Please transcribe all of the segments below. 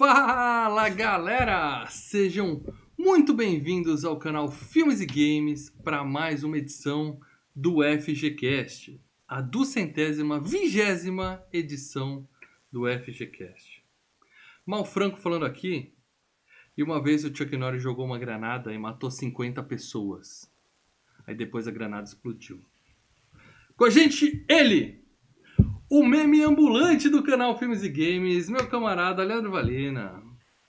Fala galera! Sejam muito bem-vindos ao canal Filmes e Games para mais uma edição do FGCast, a duzentésima, vigésima edição do FGCast. Mal Franco falando aqui, e uma vez o Chuck Norris jogou uma granada e matou 50 pessoas. Aí depois a granada explodiu. Com a gente, ele, o meme ambulante do canal Filmes e Games, meu camarada Leandro Valina.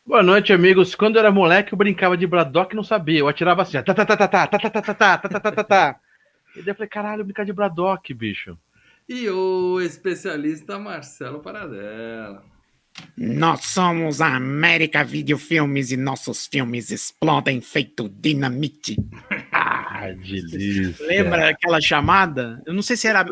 Boa noite, amigos. Quando eu era moleque, eu brincava de Braddock e não sabia. Eu atirava assim, tá, tá, tá, tá, tá, tá, tá, tá, tá, tá, tá, tá, tá. E daí eu falei, caralho, brincar de Braddock, bicho. E o especialista Marcelo Paradela. Nós somos a América Videofilmes e nossos filmes explodem feito dinamite. Ah, delícia. Lembra aquela chamada? Eu não sei se era.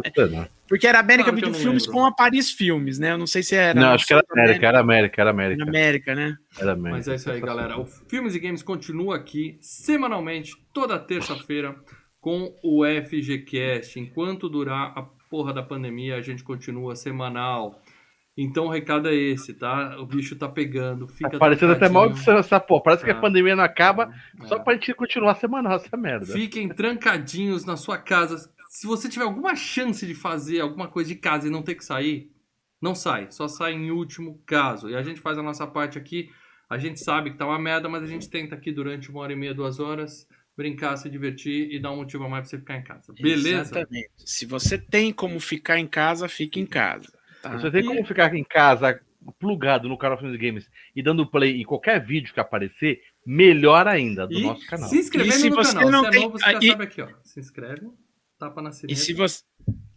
Porque era América Claro que não Videofilmes lembro. com a Paris Filmes, né? Eu não sei se era. Não, acho que era América, era América, era América. América, né? Era América. Mas é isso aí, galera. O Filmes e Games continua aqui semanalmente, toda terça-feira, com o FGCast. Enquanto durar a porra da pandemia, a gente continua semanal. Então o recado é esse, tá? O bicho tá pegando. Fica Tá parecendo até trancadinho. maldição essa porra. Parece que Ah. a pandemia não acaba É. só pra gente continuar semanal essa merda. Fiquem trancadinhos na sua casa. Se você tiver alguma chance de fazer alguma coisa de casa e não ter que sair, não sai. Só sai em último caso. E a gente faz a nossa parte aqui. A gente sabe que tá uma merda, mas a gente tenta aqui durante uma hora e meia, duas horas, brincar, se divertir e dar um motivo a mais pra você ficar em casa. Beleza? Exatamente. Se você tem como ficar em casa, fique em casa. tá? Você tem como ficar em casa plugado no canal Filmes e Games e dando play em qualquer vídeo que aparecer, melhor ainda do E nosso canal. se inscrevendo E se no você canal. não se é tem- novo, você já aí- sabe aqui, ó. Se inscreve, tapa na E se, você,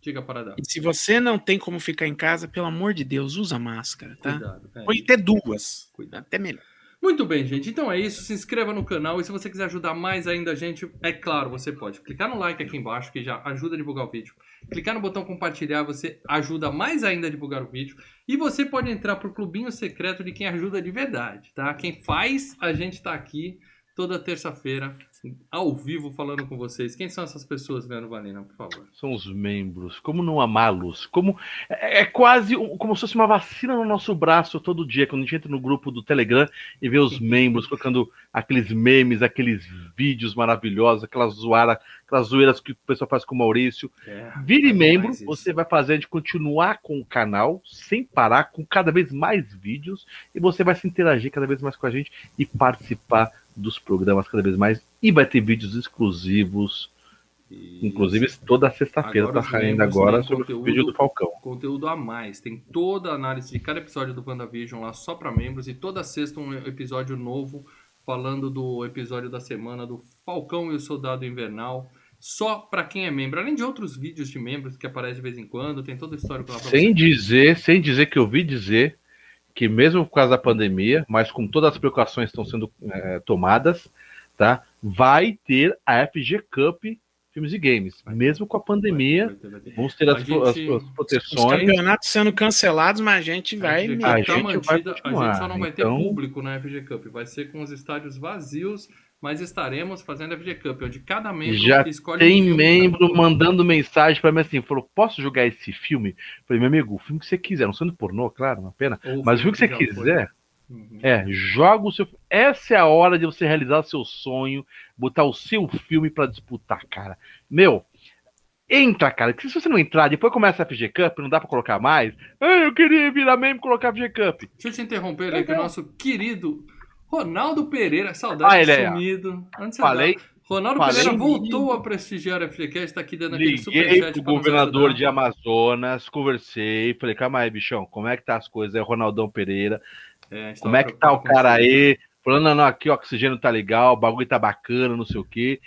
diga e se você não tem como ficar em casa, pelo amor de Deus, usa máscara, tá? Cuidado. é. Pode ter duas. Cuidado. Até melhor. Muito bem, gente. Então é isso. Se inscreva no canal e se você quiser ajudar mais ainda a gente, é claro, você pode clicar no like aqui embaixo, que já ajuda a divulgar o vídeo. Clicar no botão compartilhar, você ajuda mais ainda a divulgar o vídeo. E você pode entrar pro clubinho secreto de quem ajuda de verdade, tá? Quem faz, a gente tá aqui toda terça-feira, ao vivo, falando com vocês. Quem são essas pessoas, Leandro Valina, por favor? São os membros. Como não amá-los? Como é, é quase como se fosse uma vacina no nosso braço todo dia, quando a gente entra no grupo do Telegram e vê os membros colocando aqueles memes, aqueles vídeos maravilhosos, aquelas zoara, aquelas zoeiras que o pessoal faz com o Maurício. É, Vire faz membro, você vai fazer a gente continuar com o canal sem parar, com cada vez mais vídeos, e você vai se interagir cada vez mais com a gente e participar dos programas cada vez mais. E vai ter vídeos exclusivos, E- inclusive toda sexta-feira tá os saindo membros agora sobre o conteúdo- vídeo do Falcão. conteúdo a mais. Tem toda a análise de cada episódio do WandaVision lá só para membros e toda sexta um episódio novo falando do episódio da semana do Falcão e o Soldado Invernal. Só para quem é membro, além de outros vídeos de membros que aparecem de vez em quando, tem todo o histórico lá pra Sem você. dizer, sem dizer que eu ouvi dizer que mesmo por causa da pandemia, mas com todas as precauções que estão sendo eh, tomadas, tá? Vai ter a FG Cup Filmes e Games. Mesmo com a pandemia, Vai vai vamos ter A as, as- gente- as Os proteções. campeonatos sendo cancelados, mas a gente vai. a A tá gente vai mantida, a continuar, gente só não vai ter então- público na FG Cup, vai ser com os estádios vazios, mas estaremos fazendo a FG Cup, onde cada membro Já escolhe um Tem filme membro mandando mensagem pra mim assim, falou, posso jogar esse filme? Falei, meu amigo, o filme que você quiser, não sendo pornô, claro, uma pena, Ou mas o filme que você já foi. quiser, Uhum. É, joga o seu. Essa é a hora de você realizar o seu sonho, botar o seu filme pra disputar, cara. Meu, entra, cara. Que se você não entrar, depois começa a FG Cup, não dá pra colocar mais. Eu queria virar mesmo e colocar a FG Cup. Deixa eu te interromper ali, que o nosso querido Ronaldo Pereira, saudade Ah, ele é, sumido. Você Falei, tá? Ronaldo falei. Pereira voltou a prestigiar a FGCast, tá aqui dando aquele liguei superchat pro pra nos governador de Amazonas, conversei, falei, calma aí, bichão, como é que tá as coisas? É o Ronaldão Pereira. É, Como é que tá o cara aí? Falando, não, não, aqui o oxigênio tá legal, o bagulho tá bacana, não sei o quê.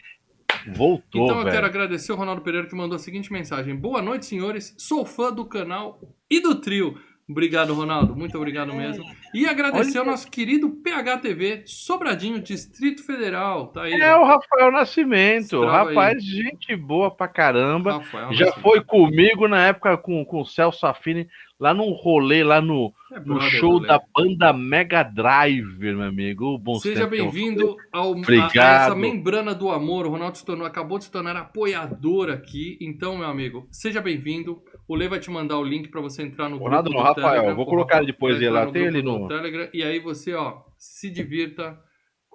Voltou, Então eu quero agradecer o Ronaldo Pereira que mandou a seguinte mensagem. Boa noite, senhores. Sou fã do canal e do trio. Obrigado, Ronaldo. Muito obrigado mesmo. E agradecer ao nosso querido PHTV Sobradinho, Distrito Federal. Tá aí. É o Rafael Nascimento. Estrava Rapaz, gente boa pra caramba. Rafael, Já nosso- foi comigo na época com, com o Celso Affini lá num rolê, lá no, É no brother show Léo. da banda Mega Drive, meu amigo. Bom Seja bem-vindo ao, a, a Obrigado. essa membrana do amor. O Ronaldo se tornou, acabou de se tornar apoiador aqui. Então, meu amigo, seja bem-vindo. O Lê vai te mandar o link para você entrar no Ronaldo grupo não, do Rafael, Telegram. vou colocar depois ele lá, tem ele no- Telegram. E aí você, ó, se divirta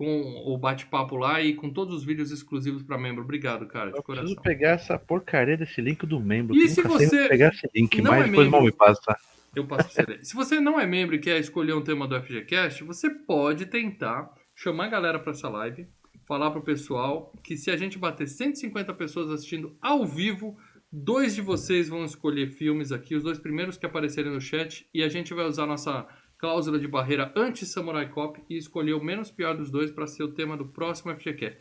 com o bate-papo lá e com todos os vídeos exclusivos para membro. Obrigado, cara, de Eu coração. preciso pegar essa porcaria desse link do membro. E se você pegar esse link, não mas é depois membro? mal me passa. Eu passo pra você. Se você não é membro e quer escolher um tema do FGCast, você pode tentar chamar a galera pra essa live, falar pro pessoal que se a gente bater 150 pessoas assistindo ao vivo, dois de vocês vão escolher filmes aqui, os dois primeiros que aparecerem no chat, e a gente vai usar nossa cláusula de barreira anti-Samurai Cop e escolher o menos pior dos dois pra ser o tema do próximo FGCast.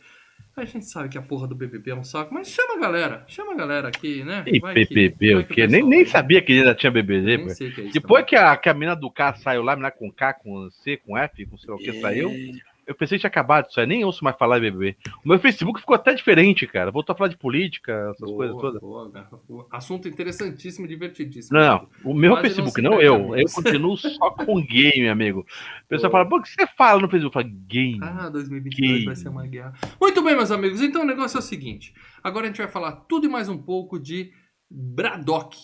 A gente sabe que a porra do BBB é um saco, mas chama a galera, chama a galera aqui, né? E Vai BBB, o que quê? Nem, nem sabia que ainda tinha BBB. Nem sei que é isso Depois também. que a, que a mina do K saiu lá, a mina com K, com C, com F, com sei lá o que saiu, eu pensei que tinha acabado isso aí. Nem ouço mais falar em BBB. O meu Facebook ficou até diferente, cara. Voltou a falar de política, essas Boa, coisas todas. boa. Assunto interessantíssimo e divertidíssimo. Não, o meu Quase não Facebook, não, perde eu. amigos. Eu continuo só com game, amigo. O pessoal fala, pô, o que você fala no Facebook? Eu falo, game. Ah, 2022 Que- vai ser uma guerra. Muito bem, meus amigos. Então o negócio é o seguinte. Agora a gente vai falar tudo e mais um pouco de Braddock,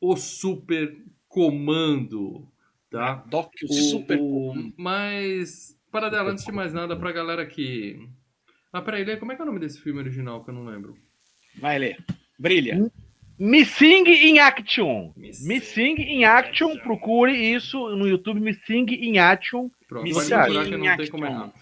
o super comando, tá? Doc, o, O, super. o- mas, para dela, antes de mais nada, pra galera que... Ah, peraí, Lê, como é que é o nome desse filme original que eu não lembro? Vai ler. Brilha. Missing in Action. Missing in Action, procure isso no YouTube, Missing in Action. Pronto, Missing procurar que não in tem como Action. errar.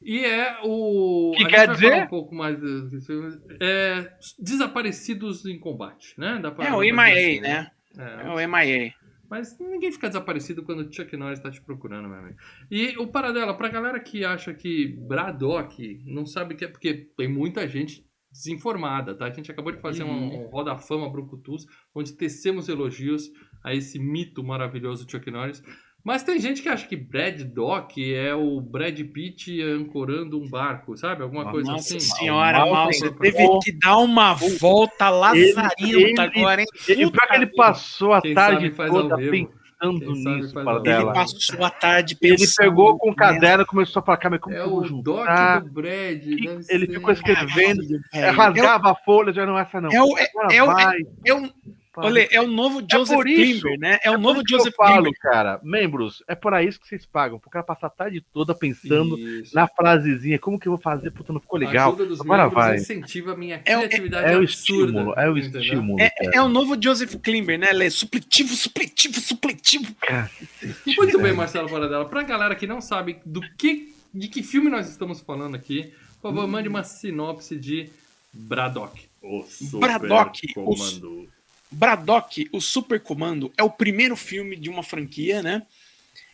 E é o. Que a gente quer vai dizer? falar um pouco mais filme. É, desaparecidos em combate, né? Dá pra- É o MIA, assim, né? É, É o MIA. Mas ninguém fica desaparecido quando o Chuck Norris tá te procurando, meu amigo. E o paradela, pra galera que acha que Braddock não sabe que é. Porque tem muita gente desinformada, tá? A gente acabou de fazer Uhum. um, um Roda Fama Brucutus, onde tecemos elogios a esse mito maravilhoso Chuck Norris. Mas tem gente que acha que Brad Dock é o Brad Pitt ancorando um barco, sabe? Alguma coisa Nossa assim. senhora, Mal mal, você teve que dar uma volta lazarenta ele- agora, hein? E pior que ele passou a Quem tarde sabe faz ao toda pensando Quem sabe nisso, faz para ao Ele dela. passou a tarde Ele pensando. pegou com o caderno e começou a falar, cara, mas como É que eu vou o Doc juntar? do Brad. deve Ele ser. ficou escrevendo, é, rasgava a folha, já não essa não. É o, é, Agora é o, vai, é o, olha, é o novo Joseph por isso- Klimber, né? É o É novo Joseph eu falo, Klimber. cara, membros, é por isso que vocês pagam, pro cara passar a tarde toda pensando Isso. na frasezinha, como que eu vou fazer? Puta, não ficou A legal. ajuda dos Agora vai. incentiva a minha É o- criatividade É o absurda. estímulo, é o estímulo. É, é o novo Joseph Klimber, né? Ele é supletivo, supletivo, supletivo. Muito bem, Marcelo Paradela. Pra galera que não sabe do que, de que filme nós estamos falando aqui, por favor, mande uma sinopse de Braddock. O super Braddock, o- comando. Braddock, o Super Comando, é o primeiro filme de uma franquia, né?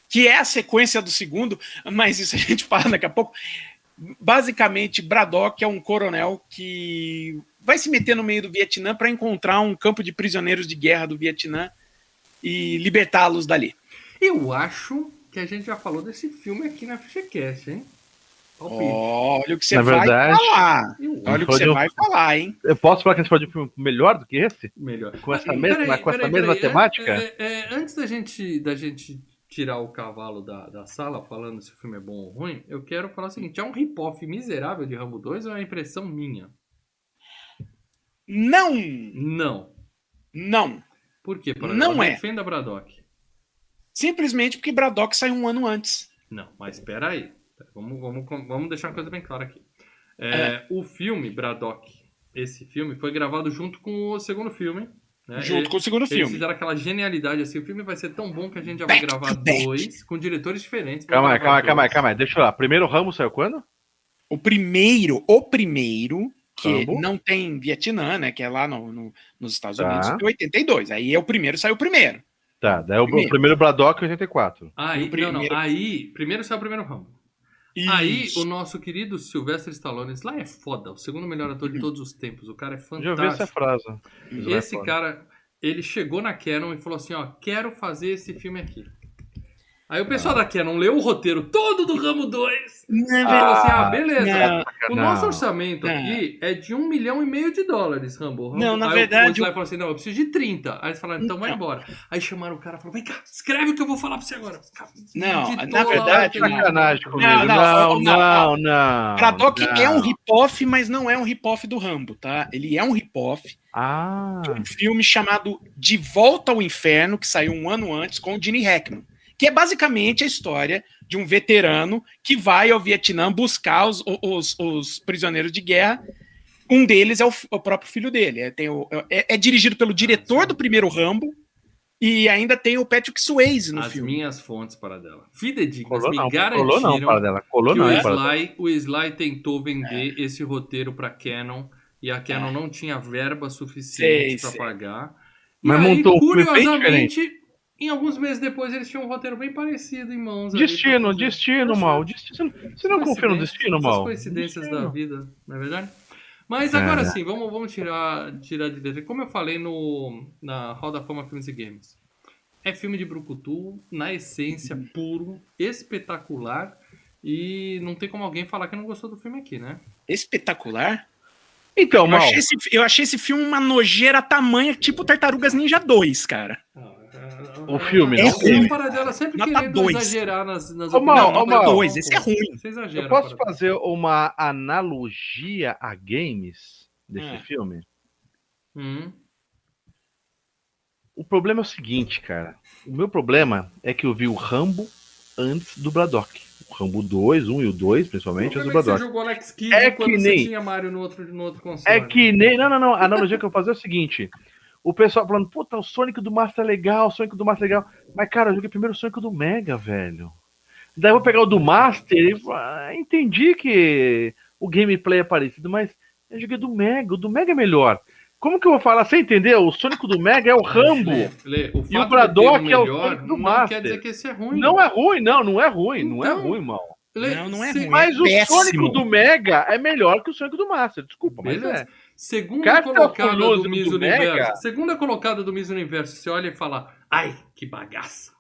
Que é a sequência do segundo, mas isso a gente fala daqui a pouco. Basicamente, Braddock é um coronel que vai se meter no meio do Vietnã para encontrar um campo de prisioneiros de guerra do Vietnã e libertá-los dali. Eu acho que a gente já falou desse filme aqui na FGCast, hein? Palpite. Olha o que você Na vai verdade, falar. Olha o que você eu- vai falar, hein? Eu posso falar que a gente pode um filme melhor do que esse? Melhor. Com essa Ah, mesma- peraí, com essa peraí, mesma peraí. temática? É, é, é, antes da gente, da gente tirar o cavalo da, da sala falando se o filme é bom ou ruim, eu quero falar o seguinte: é um rip-off miserável de Rambo 2 ou é uma impressão minha? Não, Não. não. Por quê? Para Não é. Defenda Braddock. Simplesmente porque Braddock saiu um ano antes. Não, mas espera aí. Vamos, vamos, vamos deixar uma coisa bem clara aqui. É, O filme Braddock, esse filme, foi gravado junto com o segundo filme. Né? junto Ele- com o segundo Eles filme. fizeram aquela genialidade assim, o filme vai ser tão bom que a gente já vai Back gravar dois com diretores diferentes. Calma aí, calma aí, calma aí, calma aí. Deixa eu lá. Primeiro Ramos saiu quando? O primeiro, o primeiro, que Rambo. não tem Vietnã, né? Que é lá no, no- nos Estados Tá. Unidos, é 82. Aí é o primeiro, saiu o primeiro. Tá, daí o Primeiro. o primeiro Braddock 84. Aí, O primeiro- não, não, aí, primeiro saiu o primeiro Rambo. Aí, Isso. o nosso querido Sylvester Stallone, esse lá é foda, o segundo melhor ator de todos os tempos. O cara é Já ouvi essa fantástico. frase. Isso é Esse foda. cara, ele chegou na Canon e falou assim, ó, quero fazer esse filme aqui. Aí o pessoal da Canon leu o roteiro todo do Rambo 2 Não falou assim: ah, Ah, beleza. Não, O Não. nosso orçamento Não. aqui é de um milhão e meio de dólares, Rambo. Rambo. Não, na Aí verdade, O Sly falou assim: não, eu preciso de 30. Aí eles falaram, então vai Não. embora. Aí chamaram o cara e falaram: vem cá, escreve o que eu vou falar pra você agora. Não, na lá, verdade? Sacanagem comigo. Não, Não, não, não, não, não. Braddock não. é um rip-off, mas não é um rip-off do Rambo, tá? Ele é um rip-off Ah, de um filme chamado De Volta ao Inferno, que saiu um ano antes, com o Gene Hackman. Que é basicamente a história de um veterano que vai ao Vietnã buscar os, os, os prisioneiros de guerra. Um deles é o, o próprio filho dele. É, tem o- é- é dirigido pelo diretor do primeiro Rambo e ainda tem o Patrick Swayze no As filme. minhas fontes para dela. Fidedignas colou me não, garantiram colou não para dela. Colou que não, o, para. Sly, o Sly tentou vender É. esse roteiro pra Canon e a Canon não tinha verba suficiente sei. pagar. Mas e aí, montou um filme bem curiosamente, em alguns meses depois eles tinham um roteiro bem parecido em mãos. ali Destino, fazer. destino, mal. Destino. Você não confia no destino, mal? coincidências Destino. da vida, não é verdade? Mas É. agora sim, vamos, vamos tirar, tirar de letra. Como eu falei no, na Roda Fama Filmes e Games, é filme de brucutu, na essência, puro, espetacular, e não tem como alguém falar que não gostou do filme aqui, né? Espetacular. Então, Eu mal. achei, esse, eu achei esse filme uma nojeira tamanha, tipo Tartarugas Ninja 2, cara. O filme, É não A ruim. filme. para dela sempre Nota querendo dois. exagerar nas, nas Ô, Mal, opiniões. ô, Mal. dois, esse é ruim. Você exagera. Eu posso Paradela. fazer uma analogia a games desse É. filme? Hum. O problema é o seguinte, cara. O meu problema é que eu vi o Rambo antes do Braddock. O Rambo 2, 1 e o 2, principalmente, antes é do você Braddock. jogou Alex Kidd É quando que você nem- tinha Mario no outro, no outro console? É que nem. Não, não, não. A analogia que eu vou fazer é o seguinte. O pessoal falando, puta, o Sonic do Master é legal, o Sonic do Master é legal. Mas, cara, eu joguei primeiro o Sonic do Mega, velho. Daí eu vou pegar o do Master e ah, entendi que o gameplay é parecido, mas eu joguei do Mega, o do Mega é melhor. Como que eu vou falar? Você entendeu? O Sonic do Mega é o Rambo. Lê, lê, o E o Braddock é o melhor Sonic do não Master. quer dizer que esse é ruim. Não é ruim, não, não é ruim, não é Então, ruim, mal. Não, não é ruim. Mas o péssimo. Sonic do Mega é melhor que o Sonic do Master, desculpa, mas Beleza. é. Segunda colocada do Miss Universo. Mega? Segunda colocada do Miss Universo. Você olha e fala, ai, que bagaça.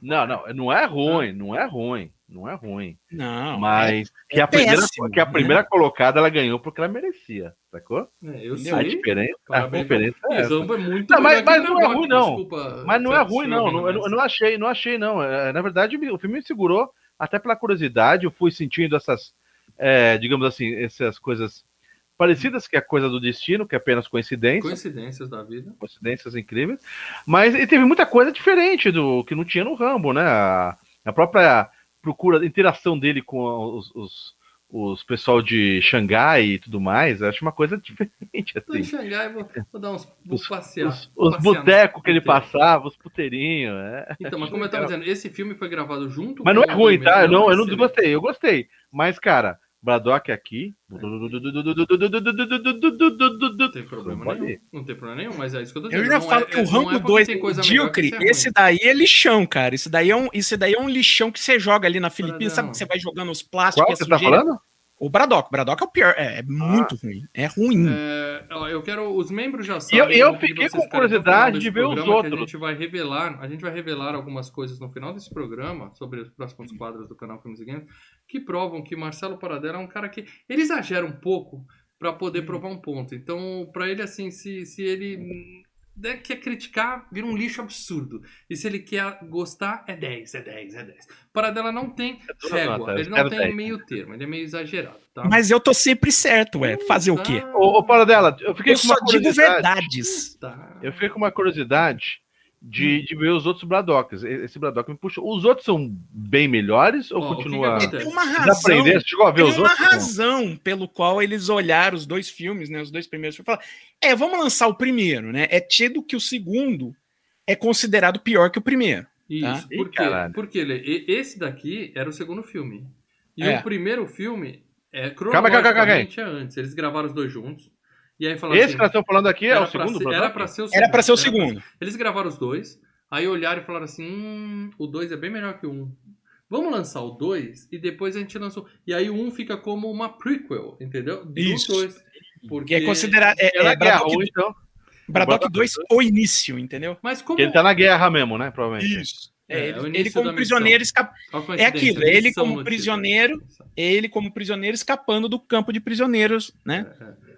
Não, não, não é ruim, não é ruim, não é ruim. Não. Mas que, a é primeira, péssimo, que a né? primeira colocada ela ganhou porque ela merecia, sacou? É, eu Entendeu? A sei. diferença, a diferença é essa. É muito Não, mas- que mas não é ruim, não. desculpa, Mas não é ruim, não. Não- Eu, não- eu não achei, não achei, não. É, Na verdade, o filme me segurou até pela curiosidade. Eu fui sentindo essas, é, digamos assim, essas coisas parecidas que é a coisa do destino, que é apenas coincidência. Coincidências da vida. coincidências incríveis, mas e teve muita coisa diferente do que não tinha no Rambo, né? A, a própria procura, a interação dele com os, os, os pessoal de Xangai e tudo mais, eu acho uma coisa diferente, Tô em assim. Xangai, vou, vou dar uns. Vou Os, passear. os, os botecos que ele passava, os puteirinhos, é. Então, mas como eu tava dizendo, esse filme foi gravado junto Mas não é ruim, tá? Eu não, eu não desgostei, eu gostei. Mas, cara, Braddock aqui. Não tem problema nenhum. Não tem problema nenhum, mas é isso que eu tô Eu dizendo. já não falo é- que é- o Rambo é porque 2 tem coisa melhor que medíocre, isso é ruim. esse daí é lixão, cara. Esse daí é um, esse daí é um lixão que você joga ali na Filipinas. Não. Sabe que você vai jogando os plásticos Qual você tá falando? O Braddock. Braddock é o pior. É, é muito ruim. É ruim. É, ó, eu quero. Os membros já sabem. eu- eu fiquei com o curiosidade de ver os outros. A gente vai revelar, a gente vai revelar algumas coisas no final desse programa sobre os próximos quadros do canal Filmes e Games que provam que Marcelo Paradela é um cara que ele exagera um pouco para poder Hum. provar um ponto. Então, para ele assim, se, se ele der- quer criticar, vira um lixo absurdo. E se ele quer gostar, é 10, é 10, é 10. Paradela não tem toda régua, ele não tem meio termo, ele é meio exagerado, tá? Mas eu tô sempre certo, ué. Fazer o quê? Tá, Ô, ô Paradela, eu fiquei Eu com só uma digo curiosidade. verdades. tá. Eu fiquei com uma curiosidade de, Hum. de ver os outros Braddocks. E- Esse Braddock me puxou. Os outros são bem melhores ou Ó, o que continua. tem uma razão. aprenderam? Você chegou a ver Tem os uma outros? não? razão pelo qual eles olharam os dois filmes, né? Os dois primeiros filmes. e Falaram, é, vamos lançar o primeiro, né? É tido que o segundo é considerado pior que o primeiro. Isso, Tá? por Ih, quê? caralho. Porque ele, e- esse daqui era o segundo filme. E É. o primeiro filme, é, calma, calma, calma. cronologicamente, é antes. Eles gravaram os dois juntos. E aí falaram Esse assim, que nós estamos falando aqui é era o pra segundo ser? Era pra ser o segundo. Era pra ser o era pra- segundo. Eles gravaram os dois, aí olharam e falaram assim, hum, o dois é bem melhor que o um. Vamos lançar o dois e depois a gente lançou. E aí o um fica como uma prequel, entendeu? Do Isso. dois. Que Porque... é considerado. É, É é guerra, Braddock, ou então. Braddock Braddock 2, o início, entendeu? Mas como... Ele tá na guerra mesmo, né? Provavelmente. Isso. É, É, ele, ele como prisioneiro escapa. É aquilo, ele como prisioneiro, ele como prisioneiro escapando do campo de prisioneiros, né?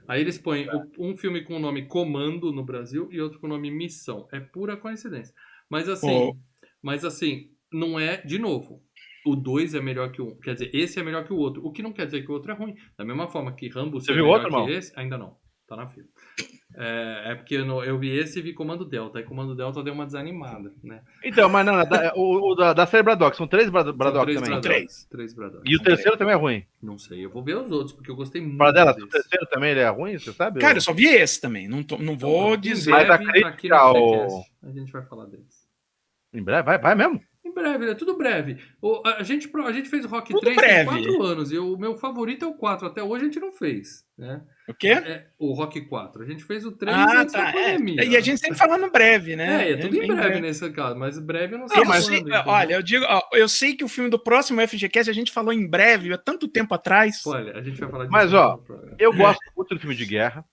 Aí eles põem o- um filme com o nome Comando no Brasil e outro com o nome Missão. É pura coincidência. Mas assim, Oh. mas assim, não é, de novo, o 2 é melhor que o 1. Um. Quer dizer, esse é melhor que o outro. O que não quer dizer que o outro é ruim. Da mesma forma que Rambo Você é viu melhor outro, que irmão? esse, ainda não. Tá na fila. É, é porque eu, não- eu vi esse e vi Comando Delta. Aí Comando Delta deu uma desanimada, né? Então, mas não, da, o, o da, da série Braddock, são três Brad- São Braddock três também. Três Braddocks. E o terceiro também é ruim. Não sei, eu vou ver os outros, porque eu gostei muito Para dela, o terceiro também ele é ruim, você sabe? Cara, eu só vi esse também. Não, tô- não vou Em dizer. Mas a crítica aqui no A gente vai falar deles. Em breve, vai, vai mesmo? Breve, é tudo breve. O- a, gente, a gente fez o Rock Tudo 3 breve. tem 4 anos e o meu favorito é o 4. Até hoje a gente não fez. Né? O quê? É, o Rock 4. A gente fez o 3 Ah, antes tá. É. E a gente sempre falando breve, né? É, é tudo em Bem breve nesse caso, mas breve eu não sei Eu Não, mas sei- quando, olha, eu digo, ó, eu sei que o filme do próximo FGCast a gente falou em breve, há tanto tempo atrás. Olha, a gente vai falar disso Mas, ó. Eu gosto muito do filme de guerra,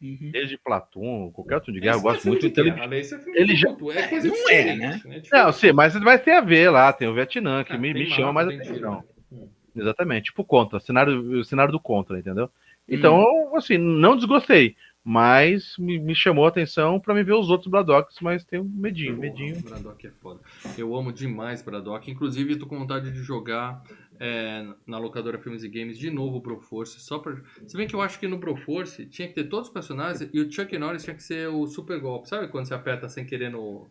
Uhum. desde Platão, qualquer outro de guerra, eu é gosto muito. Então, ele- guerra, né? Esse é ele já- é É, coisa não é, né? né? Diferente. Não, sim, mas vai ter a ver lá, tem o Vietnã, que Ah, me, me chama mais atenção. tiro. Exatamente, tipo contra, cenário, o cenário do contra, entendeu? Então, assim, não desgostei, mas me, me chamou a atenção pra me ver os outros Braddocks, mas tem um medinho, medinho. O Braddock é foda. Eu amo demais Braddock. Inclusive, tô com vontade de jogar é, na locadora Filmes e Games de novo o Broforce. Só pra... Se bem que eu acho que no Broforce tinha que ter todos os personagens e o Chuck Norris tinha que ser o super golpe. Sabe quando você aperta sem querer no,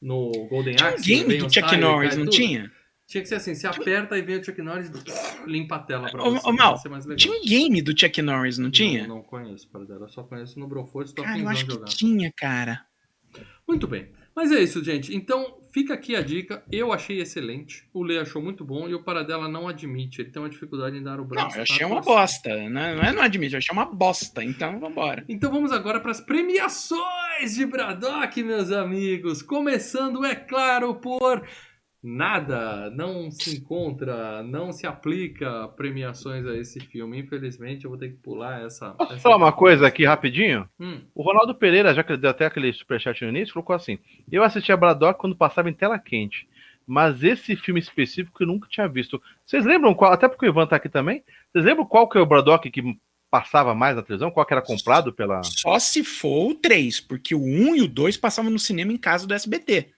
no Golden Tinha um Axe? game vem do os Chuck Norris, não tudo? tinha? Tinha que ser assim, você aperta e vem o Chuck Norris limpa a tela pra você. ô, Mal, Vai ser mais legal. Tinha um game do Chuck Norris, não tinha? Não, não conheço, dela. Eu só conheço no Broforce. Cara, eu acho que jogar. tinha, cara. Muito bem. Mas é isso, gente. Então, fica aqui a dica. Eu achei excelente. O Lê achou muito bom e o Paradela não admite. Ele tem uma dificuldade em dar o braço. Não, eu achei à uma bosta. Né? Não é não admito, eu achei uma bosta. Então, vambora. Então vamos agora para as premiações de Braddock, meus amigos. Começando, é claro, por nada. Não se encontra, não se aplica premiações a esse filme. Infelizmente, eu vou ter que pular essa. Posso essa falar uma coisa aqui rapidinho? Hum, O Ronaldo Pereira, já que ele deu até aquele superchat no início, colocou assim: Eu assisti a Braddock quando passava em tela quente, mas esse filme específico eu nunca tinha visto. Vocês lembram qual? Até porque o Ivan tá aqui também. Vocês lembram qual que é o Braddock que passava mais na televisão? Qual que era comprado pela. Só se for o 3, porque o 1 e o 2 passavam no cinema em casa do SBT,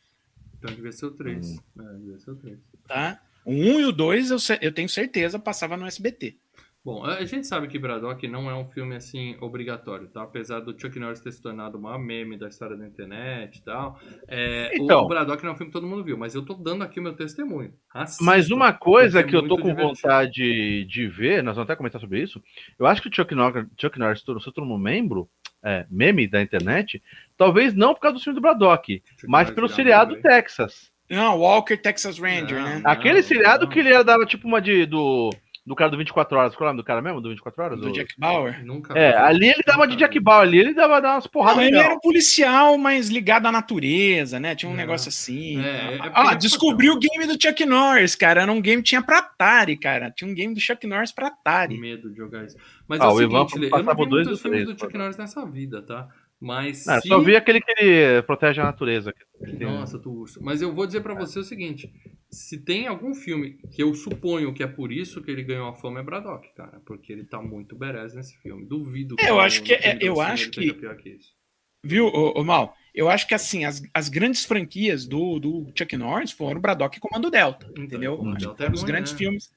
então devia ser o 3. Hum. É, devia ser o 3. tá? O 1 e o 2, eu, eu tenho certeza, passava no SBT. Bom, a gente sabe que Braddock não é um filme assim obrigatório, tá? Apesar do Chuck Norris ter se tornado o maior meme da história da internet e tal. É, Então. o Braddock não é um filme que todo mundo viu, mas eu tô dando aqui o meu testemunho. Assista, Mas uma coisa é que eu tô com divertido. vontade de ver, nós vamos até comentar sobre isso. Eu acho que o Chuck Norris, Chuck Norris se tornou- um membro, é, meme da internet, talvez não por causa do filme do Braddock, mas pelo seriado meme. Texas. Não, Walker Texas Ranger, Não. né? Aquele Não, seriado não. que ele era, dava tipo uma de do, do cara do 24 horas. Qual é o nome do cara mesmo? Do 24 horas? Do Jack Bauer. Nunca É, ali ele dava de Jack. Bauer, ali ele dava dava umas porradas. Não, ele era um policial, mas ligado à natureza, né? Tinha um Não. negócio assim. É, é- é ah, descobri o game do Chuck Norris, cara. Era um game que tinha pra Atari, cara. Tinha um game do Chuck Norris pra Atari. medo de jogar isso. Mas Ah, é o o seguinte, eu não vi dois muitos filmes três, do Chuck. Norris nessa vida, tá? Mas Não, se... Só vi aquele que ele protege a natureza. que tem- Nossa, tu urso. Mas eu vou dizer pra você o seguinte: se tem algum filme que eu suponho que é por isso que ele ganhou a fama, é Braddock, cara. Porque ele tá muito badass nesse filme. Duvido É, eu acho que- do eu acho que- que isso. Viu, ô, ô, Mal? Eu acho que assim, as, as grandes franquias do, do Chuck Norris foram Braddock e Comando Delta, Então, entendeu? Comando Acho que Delta é os ruim, grandes né? filmes.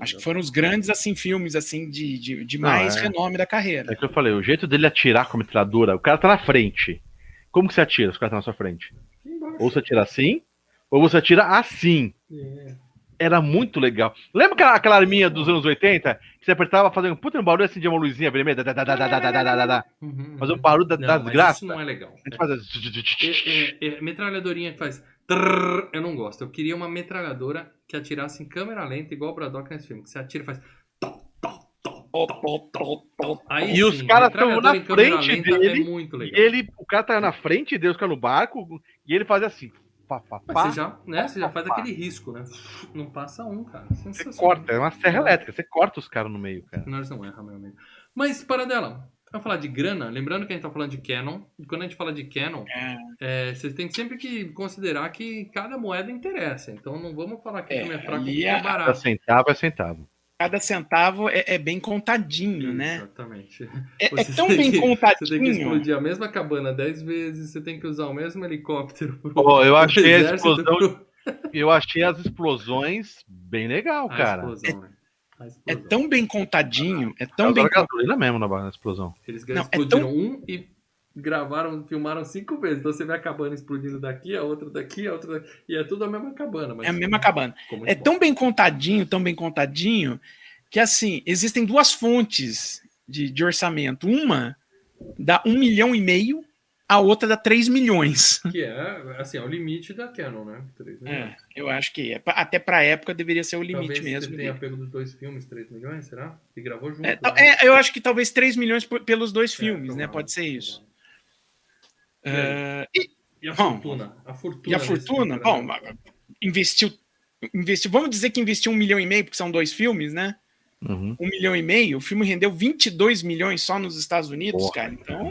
Acho que foram os grandes assim filmes assim de, de, de mais não, é... renome da carreira. É que eu falei, o jeito dele atirar com a metralhadora, o cara tá na frente. Como que você atira se o cara tá na sua frente? Embaixo. Ou você atira assim, ou você atira assim. É. Era muito legal. Lembra aquela, aquela arminha dos anos 80? Que você apertava fazendo um puta barulho assim de uma luzinha vermelha. Da, da, da, da, da, da, da, da, uhum. Fazer um barulho da, não, das graças. Isso não é legal. A gente faz é, é, é, metralhadorinha que faz. Eu não gosto. Eu queria uma metralhadora que atirasse em câmera lenta, igual o Braddock nesse filme. Que você atira e faz. Aí, E os caras tão metralhadora na frente lenta dele, É muito legal. ele, o cara tá na frente dele, os caras no barco, e ele fazia assim. Pá, pá, pá. você já, né, você já faz aquele risco, né? Não passa um, cara. Você Sensacional. corta, é uma serra elétrica, você corta os caras no meio, cara. Nós não erra, meu amigo. Mas, para dela, Vamos falar de grana, lembrando que a gente tá falando de Canon, e quando a gente fala de Canon, É, é, vocês têm sempre que considerar que cada moeda interessa. Então não vamos falar que É, é fraco é Cada barato. centavo é centavo. cada centavo é, é bem contadinho, né? Exatamente. É, é tão bem que- Você tem que contadinho. explodir a mesma cabana 10 vezes, você tem que usar o mesmo helicóptero. pro- Pô, eu achei explosão. pro- Eu achei as explosões bem legal, A cara. explosão, né? É tão bem contadinho, é tão bem adoro gasolina mesmo na, na explosão. Eles Não, é explodiram um e gravaram, filmaram cinco vezes. Então você vê a cabana explodindo daqui, a outra daqui, a outra daqui. E é tudo a mesma cabana. Mas É a mesma cabana. É bom. tão bem contadinho, tão bem contadinho, que assim, existem duas fontes de, de orçamento. Uma dá um milhão e meio, a outra dá 3 milhões. Que é, assim, é o limite da Canon, né? Três milhões. É, eu acho que é. Até pra época deveria ser o limite Talvez mesmo. Você tenha pego dos dois filmes, 3 milhões, será? E gravou junto. É, né? é, eu acho que talvez 3 milhões pelos dois É, filmes, né? Pode ser isso. E? É, e, E a Bom, fortuna? A fortuna e a fortuna? Bom, investiu, investiu. Vamos dizer que investiu um milhão e meio, porque são dois filmes, né? Uhum. Um milhão e meio. O filme rendeu 22 milhões só nos Estados Unidos, Porra, cara. Então,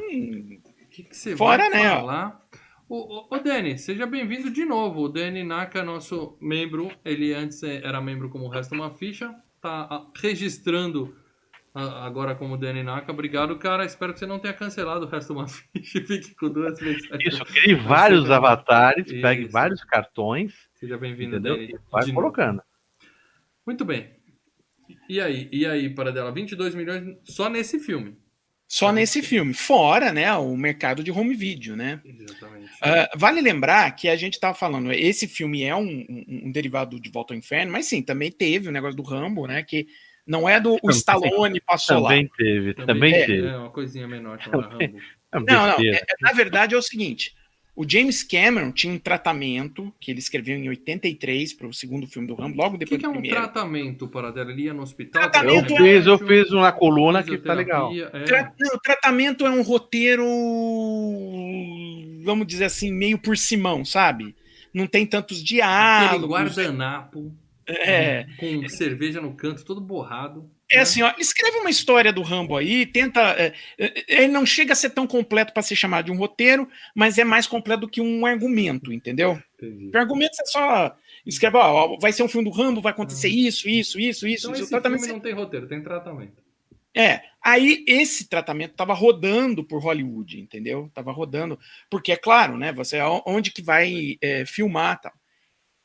que, que você Fora, vai né, falar? Ô, ô, ô, Dani, seja bem-vindo de novo. O Dani Naka, nosso membro, ele antes eh, era membro como Resta Uma Ficha, tá ah, registrando ah, agora como Dani Naka. Obrigado, cara. Espero que você não tenha cancelado o Resta Uma Ficha e fique com duas mensagens. Isso, crie vários Você- avatares, pegue Isso. vários cartões, Seja bem-vindo? Dani. Vai novo. colocando. Muito bem. E aí, e aí, para dela, 22 milhões só nesse filme. Só nesse filme. Fora, né, o mercado de home video, né? Exatamente. Ah, vale lembrar que a gente estava falando, esse filme é um, um- um derivado de Volta ao Inferno, mas sim, também teve o negócio do Rambo, né? Que não é do o Também- Stallone passou lá. Também teve, também é, teve. É uma coisinha menor chamada Também. Rambo. É Não, não. é- é- na verdade é o seguinte: o James Cameron tinha um tratamento que ele escreveu em 83 para o segundo filme do Rambo, logo O que, depois que é do um primeiro. tratamento para dela? Ele ia no hospital? Eu Tratamento fazia fiz, eu remédio, fiz uma coluna que tá legal. é. Tra- não, o tratamento é um roteiro, vamos dizer assim, meio por simão, sabe? Não tem tantos Aquele diálogos. guardanapo É, com cerveja no canto, todo borrado. É né? assim, ó, escreve uma história do Rambo aí, tenta. é, é, ele não chega a ser tão completo para ser chamado de um roteiro, mas é mais completo do que um argumento, entendeu? Entendi. Porque argumento é só. Escreve, ó, vai ser um filme do Rambo, vai acontecer isso, isso, isso, isso. Então isso. esse O tratamento filme não tem roteiro, tem tratamento. É, aí esse tratamento tava rodando por Hollywood, entendeu? Tava rodando, porque é claro, né? Você onde que vai é, filmar, tal.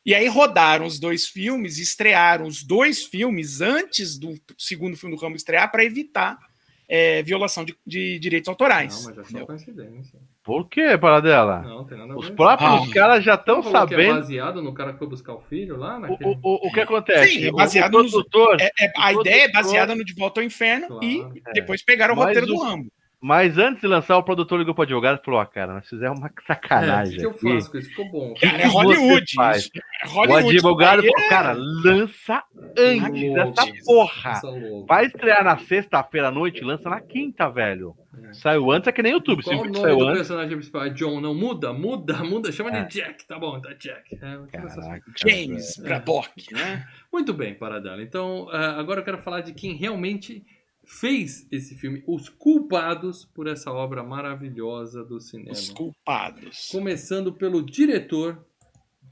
E aí rodaram os dois filmes, estrearam os dois filmes antes do segundo filme do Rambo estrear para evitar é, violação de, de direitos autorais. Não, mas é só coincidência. Por que, Paradela? Não, tem nada a Os ver. próprios Ah. caras já estão é sabendo baseado no cara que foi buscar o filho lá o, naquele... o, o, o que acontece. Sim, é baseado o nos- produtor, É, é, a O ideia é produtor- baseada no De Volta ao Inferno Claro. e É. depois pegaram o Mas roteiro do os- Rambo. Mas antes de lançar, o produtor ligou pro advogado e falou: Ó, cara, nós fizemos uma É, o sacanagem que, que eu faço com isso? Ficou bom. É que você Hollywood. faz? isso é O Hollywood. advogado Isso aí falou: cara, lança antes dessa porra. Logo. Vai estrear na sexta-feira à noite, lança na quinta, velho. É. Saiu antes, é que nem YouTube. Se Qual o o nome saiu do antes. personagem principal? É John, não muda? Muda, muda, chama É. de Jack, tá bom, tá Jack. É, Caraca, James velho. Braddock, né? Muito bem, Paradela. Então, ah, agora eu quero falar de quem realmente fez esse filme, os culpados por essa obra maravilhosa do cinema. Os culpados. Começando pelo diretor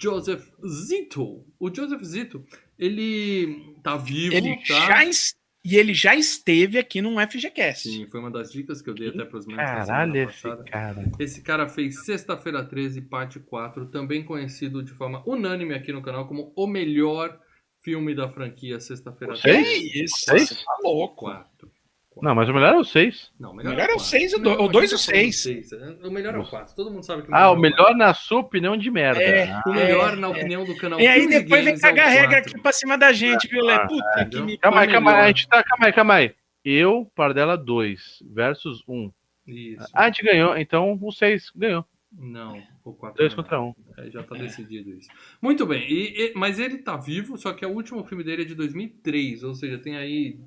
Joseph Zito. O Joseph Zito, ele tá vivo, Ele tá? já es- e ele já esteve aqui no FGCast. Sim, foi uma das dicas que eu dei até para os membros da Caralho, esse cara. Esse cara fez Sexta-feira 13, parte 4, também conhecido de forma unânime aqui no canal como o melhor filme da franquia Sexta-feira Seis? 13. Que isso, Seis? você tá louco. 4. Não, mas o melhor é o 6. Não, o melhor é o quatro. seis e o Não, do- o a dois gente e o tá falando seis. seis. O melhor é o 4. Todo mundo sabe que Ah, o é melhor na sua opinião de merda. É. Ah, O melhor, É, na é. opinião do canal E aí depois vem é o cagar regra quatro. aqui pra cima da gente, viu, Lé? Ah, Puta é, que me Calma aí, o calma aí. melhor. A gente tá, calma aí, calma aí. Eu, Pardela 2 versus 1. Isso. A gente ganhou, então o 6 ganhou. Não, o 4 2 contra 1. É, já tá decidido isso. Muito bem, e- e- mas ele tá vivo, só que o último filme dele é de 2003, ou seja, tem aí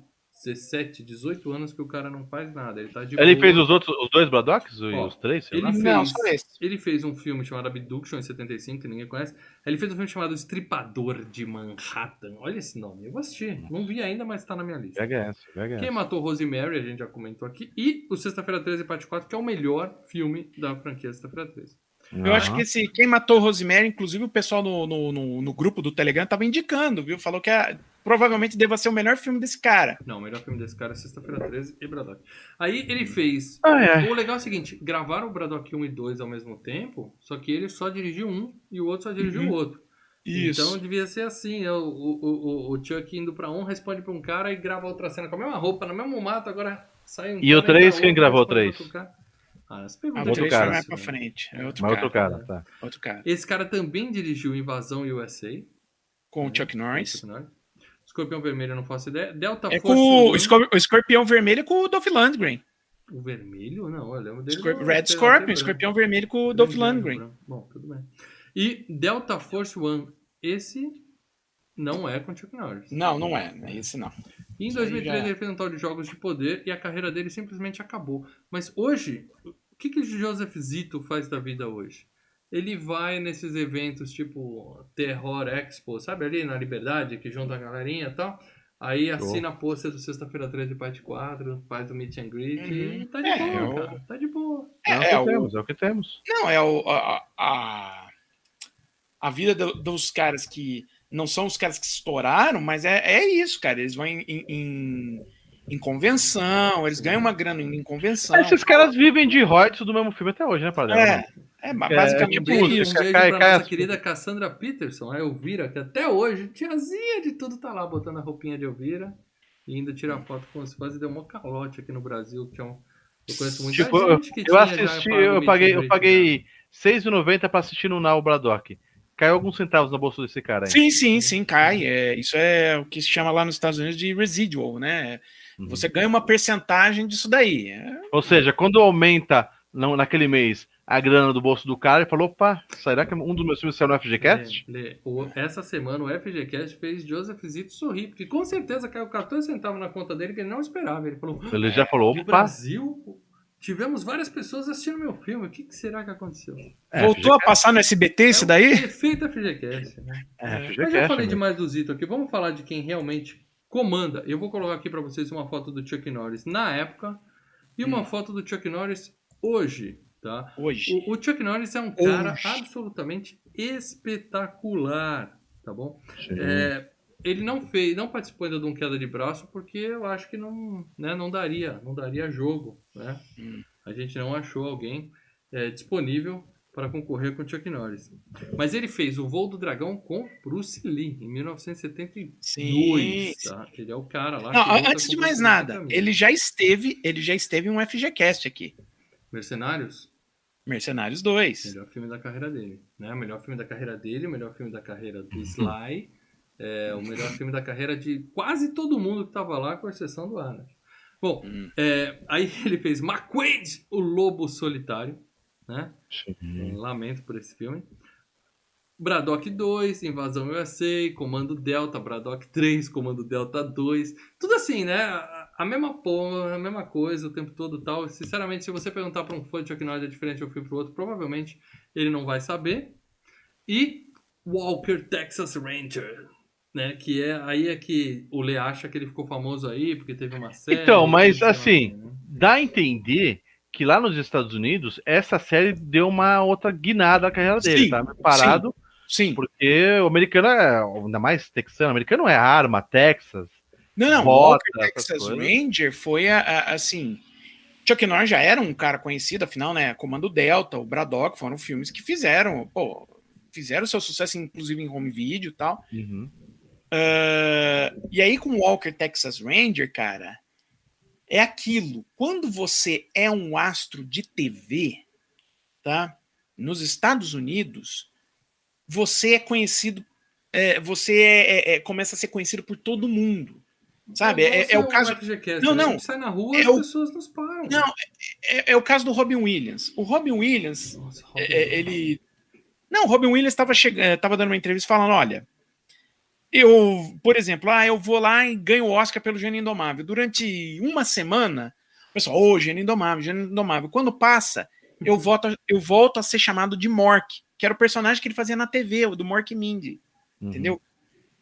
17, 18 anos que o cara não faz nada. Ele tá de Ele boa. fez os outros, os dois Bradocks? E Ó, os três? sei Ele lá? fez, Não, só esse. ele fez um filme chamado Abduction em 75, que ninguém conhece. Ele fez um filme chamado Estripador de Manhattan. Olha esse nome, eu vou assistir. Não vi ainda, mas tá na minha lista. Pega essa, pega Quem. Matou Rosemary, a gente já comentou aqui. E o Sexta-feira 13, parte 4, que é o melhor filme da franquia Sexta-feira 13. Eu acho que esse Quem Matou Rosemary, inclusive o pessoal no, no, no, no grupo do Telegram estava indicando, viu? Falou que a, provavelmente deva ser o melhor filme desse cara. Não, o melhor filme desse cara é Sexta-feira 13 e Braddock. Aí ele hum. fez. Ah, é. O legal é o seguinte: gravaram o Braddock 1 e 2 ao mesmo tempo, só que ele só dirigiu um e o outro só dirigiu uhum. o outro. Isso. Então devia ser assim. Né? O, o, o, o Chuck indo pra um, responde pra um cara e grava outra cena com a mesma roupa, no mesmo mato, agora sai um. E o 3, quem gravou o 3? Ah, essa pergunta o outro é cara, difícil, pra né? frente. É outro cara. outro cara, tá. Outro cara. Esse cara também dirigiu Invasão USA. Com o Chuck Norris. Escorpião Vermelho, eu não faço ideia. Delta É Force com o, o escorpião vermelho com o Dolph Lundgren. O vermelho? Não, eu lembro dele. Escor- no- Red no- Scorpion, escorpião vermelho com o Dolph Lundgren. branco. Bom, tudo bem. E Delta Force One. Esse não é com Chuck Norris. Não, não é. é Esse não. E em Isso aí 2003 já- ele fez um tal de Jogos de Poder e a carreira dele simplesmente acabou. Mas hoje, o que, que o Joseph Zito faz da vida hoje? Ele vai nesses eventos tipo Terror Expo, sabe ali na Liberdade, que junta a galerinha e tal. Aí assina a pôster do Sexta-feira 13, parte 4, faz o meet and greet Uhum. e tá de É, boa, eu- cara. Tá de boa. É, É, o é, que o- temos, é o que temos. Não, é o, a, a, a vida do- dos caras que não são os caras que estouraram, mas é, é isso, cara. Eles vão em, em, em- convenção, eles ganham uma grana em convenção. Esses caras vivem de royalties do mesmo filme até hoje, né, Padre? É, é ba- basicamente Um tipo, é beijo, isso. um beijo cai- pra cai nossa as- querida Cassandra Peterson, a Elvira, que até hoje, tiazinha de tudo, tá lá botando a roupinha de Elvira e ainda tira foto com os fãs e deu uma calote aqui no Brasil, que é um. Eu conheço muita Tipo, eu, gente que eu tinha já assisti, eu paguei, eu paguei R$6,90 pra assistir no Now Braddock. Caiu alguns centavos na bolsa desse cara aí. Sim, sim, sim, cai. É, isso é o que se chama lá nos Estados Unidos de residual, né? Uhum. Você ganha uma percentagem disso daí. É, Ou seja, quando aumenta não, naquele mês a grana do bolso do cara, ele falou, opa, será que um dos meus filmes saiu no FGCast? Lê, lê. O- essa semana o FGCast fez Joseph Zito sorrir, porque com certeza caiu 14 centavos na conta dele que ele não esperava. Ele falou: Ele já falou, no opa, Brasil, tivemos várias pessoas assistindo meu filme, o que, que será que aconteceu? é, Voltou a passar no SBT É daí? Efeito FGCast, né? é, Mas FGCast, já falei demais do Zito aqui. Vamos falar de quem realmente comanda. Eu vou colocar aqui pra vocês uma foto do Chuck Norris na época e uma foto do Chuck Norris hoje, tá? Hoje. O, o Chuck Norris é um cara Hoje. absolutamente espetacular, tá bom? Sim. É, ele não fez, não participou ainda de um queda de braço porque eu acho que não, né, não daria, não daria jogo, né? Hum. A gente não achou alguém é, disponível para concorrer com o Chuck Norris. Mas ele fez o Voo do Dragão com Bruce Lee em 1972, Sim. tá? Ele é o cara lá. Não, antes de mais nada, ele já esteve, ele já esteve em um FGCast aqui. Mercenários, Mercenários 2. melhor filme da carreira dele, né? Melhor filme da carreira dele, o melhor filme da carreira do Sly, é, o melhor filme da carreira de quase todo mundo que estava lá, com exceção do Arnold. Bom, Hum. é, aí ele fez McQuaid, o Lobo Solitário, né? Sim. Lamento por esse filme. Braddock 2, Invasão USA, Comando Delta, Braddock 3, Comando Delta 2. Tudo assim, né? A- A mesma porra, a mesma coisa o tempo todo e tal. Sinceramente, se você perguntar para um fã de Chuck Norris é diferente de um filme pro outro, provavelmente ele não vai saber. E Walker Texas Ranger, né? Que é aí é que o Lê acha que ele ficou famoso aí, porque teve uma série. Então, mas, sei lá, assim, né? Dá a entender que lá nos Estados Unidos, essa série deu uma outra guinada na carreira dele, Sim, tá? Parado, Sim. porque o americano é, ainda mais texano, o americano é arma, Texas. Não, não. Bota, Walker Texas. Ranger foi a- a- assim. Chuck Norris já era um cara conhecido, afinal, né? Comando Delta, o Braddock foram filmes que fizeram, pô, fizeram seu sucesso, inclusive em home video e tal. Uhum. Ah, e aí, com o Walker Texas Ranger, cara, é aquilo. Quando você é um astro de TV, tá? Nos Estados Unidos, você é conhecido, é, você é- é- é- começa a ser conhecido por todo mundo. Sabe? É, é o caso. FGCast, Não, não. gente sai na rua É e o- as pessoas nos param. Não, É, é o caso do Robin Williams. O Robin Williams, Nossa, Robin é, é, ele. Não, o Robin Williams estava chegando, estava dando uma entrevista falando: olha, eu, por exemplo, ah, eu vou lá e ganho o Oscar pelo Gênio Indomável. Durante uma semana, o pessoal, ô, oh, Gênio Indomável, Gênio Indomável. Quando passa, eu volto, eu volto a ser chamado de Mork, que era o personagem que ele fazia na TV, o do Mork Mindy. Uhum. Entendeu?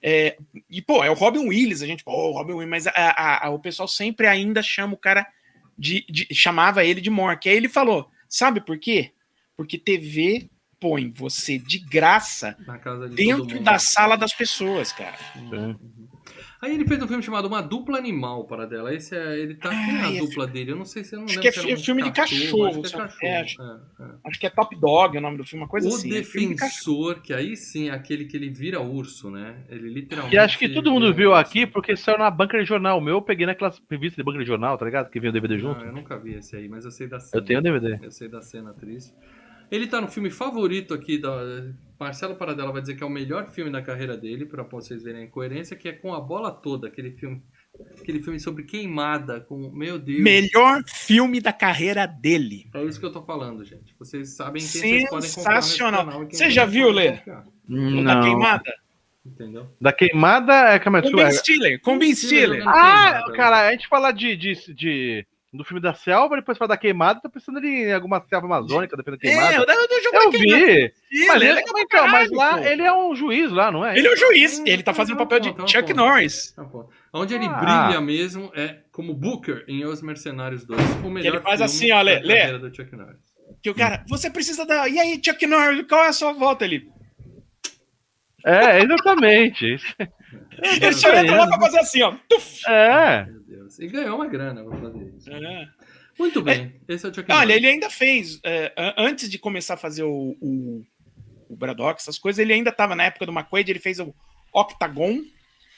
É, e, pô, é o Robin Williams, a gente, pô, Robin Williams, mas a, a, a, o pessoal sempre ainda chama o cara de, de, chamava ele de Mork. Aí ele falou: sabe por quê? Porque TV põe você de graça de dentro da sala das pessoas, cara. Uhum. Aí ele fez um filme chamado Uma Dupla Animal para dela. Esse é, ele tá aqui na dupla dele. Eu não sei se eu não acho lembro. Que é, filme de cachorro. Acho que é, cachorro. É, acho, é, acho, que é Top Dog o nome do filme, uma coisa o assim. O Defensor, que aí sim é aquele que ele vira urso, né? Ele literalmente. E acho que todo mundo viu aqui porque saiu na banca de jornal. O meu eu peguei naquelas revistas de banca de jornal, tá ligado? Que veio o DVD junto. Não, eu nunca vi esse aí, mas eu sei da cena. Eu tenho o DVD. Eu sei da cena triste. Ele tá no filme favorito aqui da. Marcelo Paradela vai dizer que é o melhor filme da carreira dele, para vocês verem a incoerência, que é com a bola toda, aquele filme. Aquele filme sobre queimada, com. Meu Deus. Melhor filme da carreira dele. É isso que eu tô falando, gente. Vocês sabem quem vocês podem comprar. Sensacional. Você já viu, Lê? Não. Da queimada? Entendeu? Da queimada é. Com Ben Stiller. Com Ben Stiller. Ah, cara, a gente fala de, de, de do filme da selva, depois fala da queimada, tô pensando em alguma selva amazônica, dependendo da queimada. É, eu, eu, eu vi. mas, ele, é então, mas lá pô. ele é um juiz lá, não é? Ele é um juiz, ele tá fazendo o papel de tá Chuck Norris. Tá Onde ele ah. brilha mesmo é como Booker em Os Mercenários 2, o melhor ele faz assim, olha, lê. do Chuck Norris. Que o cara, você precisa da. E aí, Chuck Norris, qual é a sua volta ali? É, exatamente. ele só entra lá pra fazer assim, ó. Tuf. É. E ganhou uma grana pra fazer isso. É. Muito bem. É, Esse é o Chuck Olha, ele ainda fez, é, antes de começar a fazer o, o, o Braddock, essas coisas, ele ainda estava na época do McQuaid, ele fez o Octagon,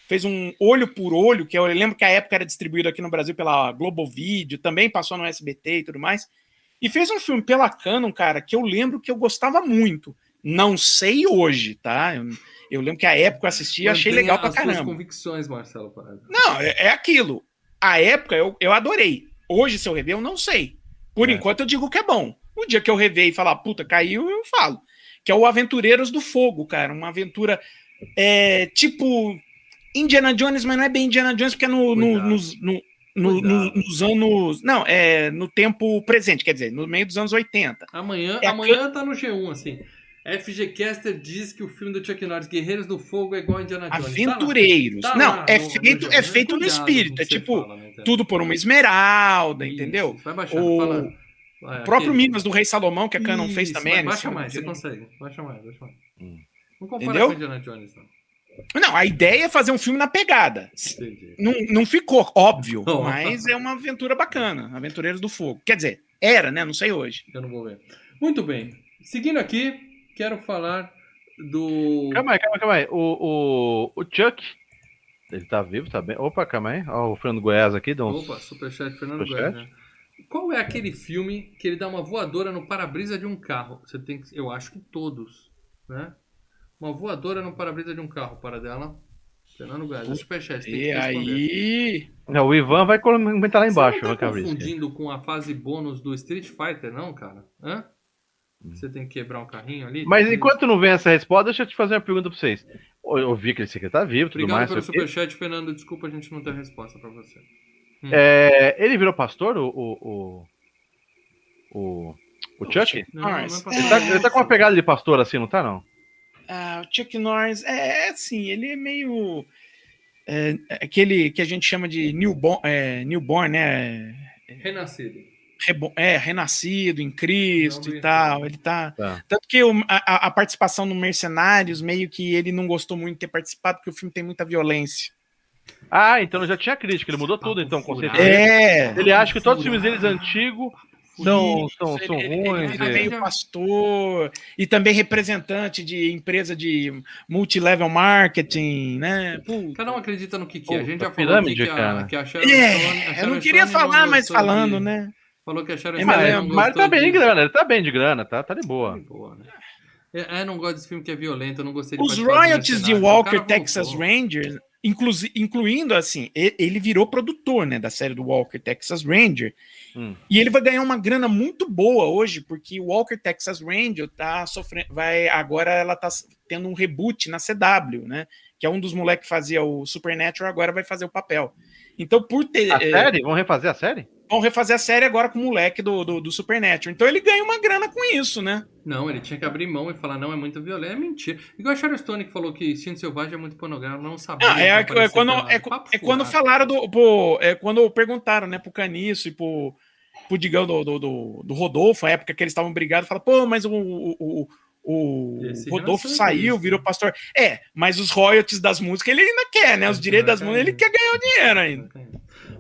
fez um Olho por Olho, que eu lembro que a época era distribuído aqui no Brasil pela Globo Video, também passou no SBT e tudo mais. E fez um filme pela Canon, cara, que eu lembro que eu gostava muito. Não sei hoje, tá? Eu, eu lembro que a época eu assisti e achei legal pra caramba. convicções, Marcelo Parada. Não, é, é aquilo a época eu, eu adorei. Hoje, se eu rever, eu não sei. Por é. enquanto, eu digo que é bom. O dia que eu rever e falar, puta, caiu, eu falo. Que é o Aventureiros do Fogo, cara. Uma aventura é, tipo Indiana Jones, mas não é bem Indiana Jones, porque é no, no, nos, no, no, nos anos. Não, é no tempo presente, quer dizer, no meio dos anos 80. Amanhã, é amanhã tá no G1, assim. FG Caster diz que o filme do Chuck Norris, Guerreiros do Fogo, é igual a Indiana Jones. Aventureiros. Tá não, é, no, feito, no é feito no espírito. É tipo, fala, né, tudo por uma esmeralda, Isso, entendeu? Vai baixar, o... fala. o próprio aquele... Minas do Rei Salomão, que a Canon Isso, fez também. Baixa mais, você consegue. Baixa mais, baixa mais. Hum. Não compara entendeu? com Indiana Jones, não. Não, a ideia é fazer um filme na pegada. Não, não ficou óbvio, não. mas é uma aventura bacana. Aventureiros do Fogo. Quer dizer, era, né? Não sei hoje. Eu não vou ver. Muito bem. Seguindo aqui, quero falar do. Calma aí, calma aí, calma aí. O, o, o Chuck. Ele tá vivo, tá bem. Opa, calma aí. Ó, o Fernando Goiás aqui. Dá uns... Opa, Superchat Fernando Super Goiás. Né? Qual é aquele filme que ele dá uma voadora no para-brisa de um carro? Você tem que. Eu acho que todos, né? Uma voadora no para-brisa de um carro, para dela. Fernando Goiás, o Superchat. E aí? Não, o Ivan vai comentar lá embaixo. Você não tá confundindo com a fase bônus do Street Fighter, não, cara? Hã? Você tem que quebrar um carrinho ali. Mas enquanto não vem essa resposta, deixa eu te fazer uma pergunta pra vocês. Eu vi que ele que tá vivo, tudo Obrigado mais. Obrigado pelo superchat, Fernando. Desculpa a gente não ter resposta pra você. Hum. É, ele virou pastor, o. O, o, o Chuck? Não, não é ele, tá, ele, tá, com uma pegada de pastor assim, não tá, não? Ah, o Chuck Norris, é, é assim, ele é meio. É, aquele que a gente chama de newborn, é, newborn né? Renascido é, renascido em Cristo não, e tal. Ele tá. tá. Tanto que o, a, a, participação no Mercenários, meio que ele não gostou muito de ter participado, porque o filme tem muita violência. Ah, então já tinha crítica, ele mudou tudo, então, com certeza. É. Ele acha que todos os filmes deles antigos são, são, são ele, ruins. Ele é meio pastor e também representante de empresa de multilevel marketing, né? Cada um acredita no que quer. a gente já falou pirâmide, que, a, que a Sharon é, Stone, a Sharon Eu não queria Stone falar, mas falando, né? Falou que acharam é, mas, mas tá bem de grana, ele tá bem de grana, tá, tá de boa. Tá boa né? É, é, não gosto desse filme que é violento, eu não gostei de Os royalties de Walker Texas Rangers, inclu incluindo assim, ele virou produtor, né, da série do Walker Texas Ranger. Hum. E ele vai ganhar uma grana muito boa hoje, porque o Walker Texas Ranger tá sofrendo, vai agora ela tá tendo um reboot na CW, né? que é um dos moleques que fazia o Supernatural, agora vai fazer o papel. Então, por ter. A é, série? Vão refazer a série? Vão refazer a série agora com o moleque do, do, do, Supernatural. Então ele ganha uma grana com isso, né? Não, ele tinha que abrir mão e falar, não, é muito violento. É mentira. Igual a Sharon Stone que falou que Instinto Selvagem é muito pornográfico, não sabia. Ah, é, é, quando, é, é quando falaram do. É quando perguntaram, né, pro Caniço e pro, pro Digão do, do, do, do Rodolfo, a época que eles estavam brigados, falaram, pô, mas o, o, o, o Rodolfo saiu, virou pastor. É, mas os royalties das músicas ele ainda quer, né? Os direitos das músicas ele quer ganhar o dinheiro ainda.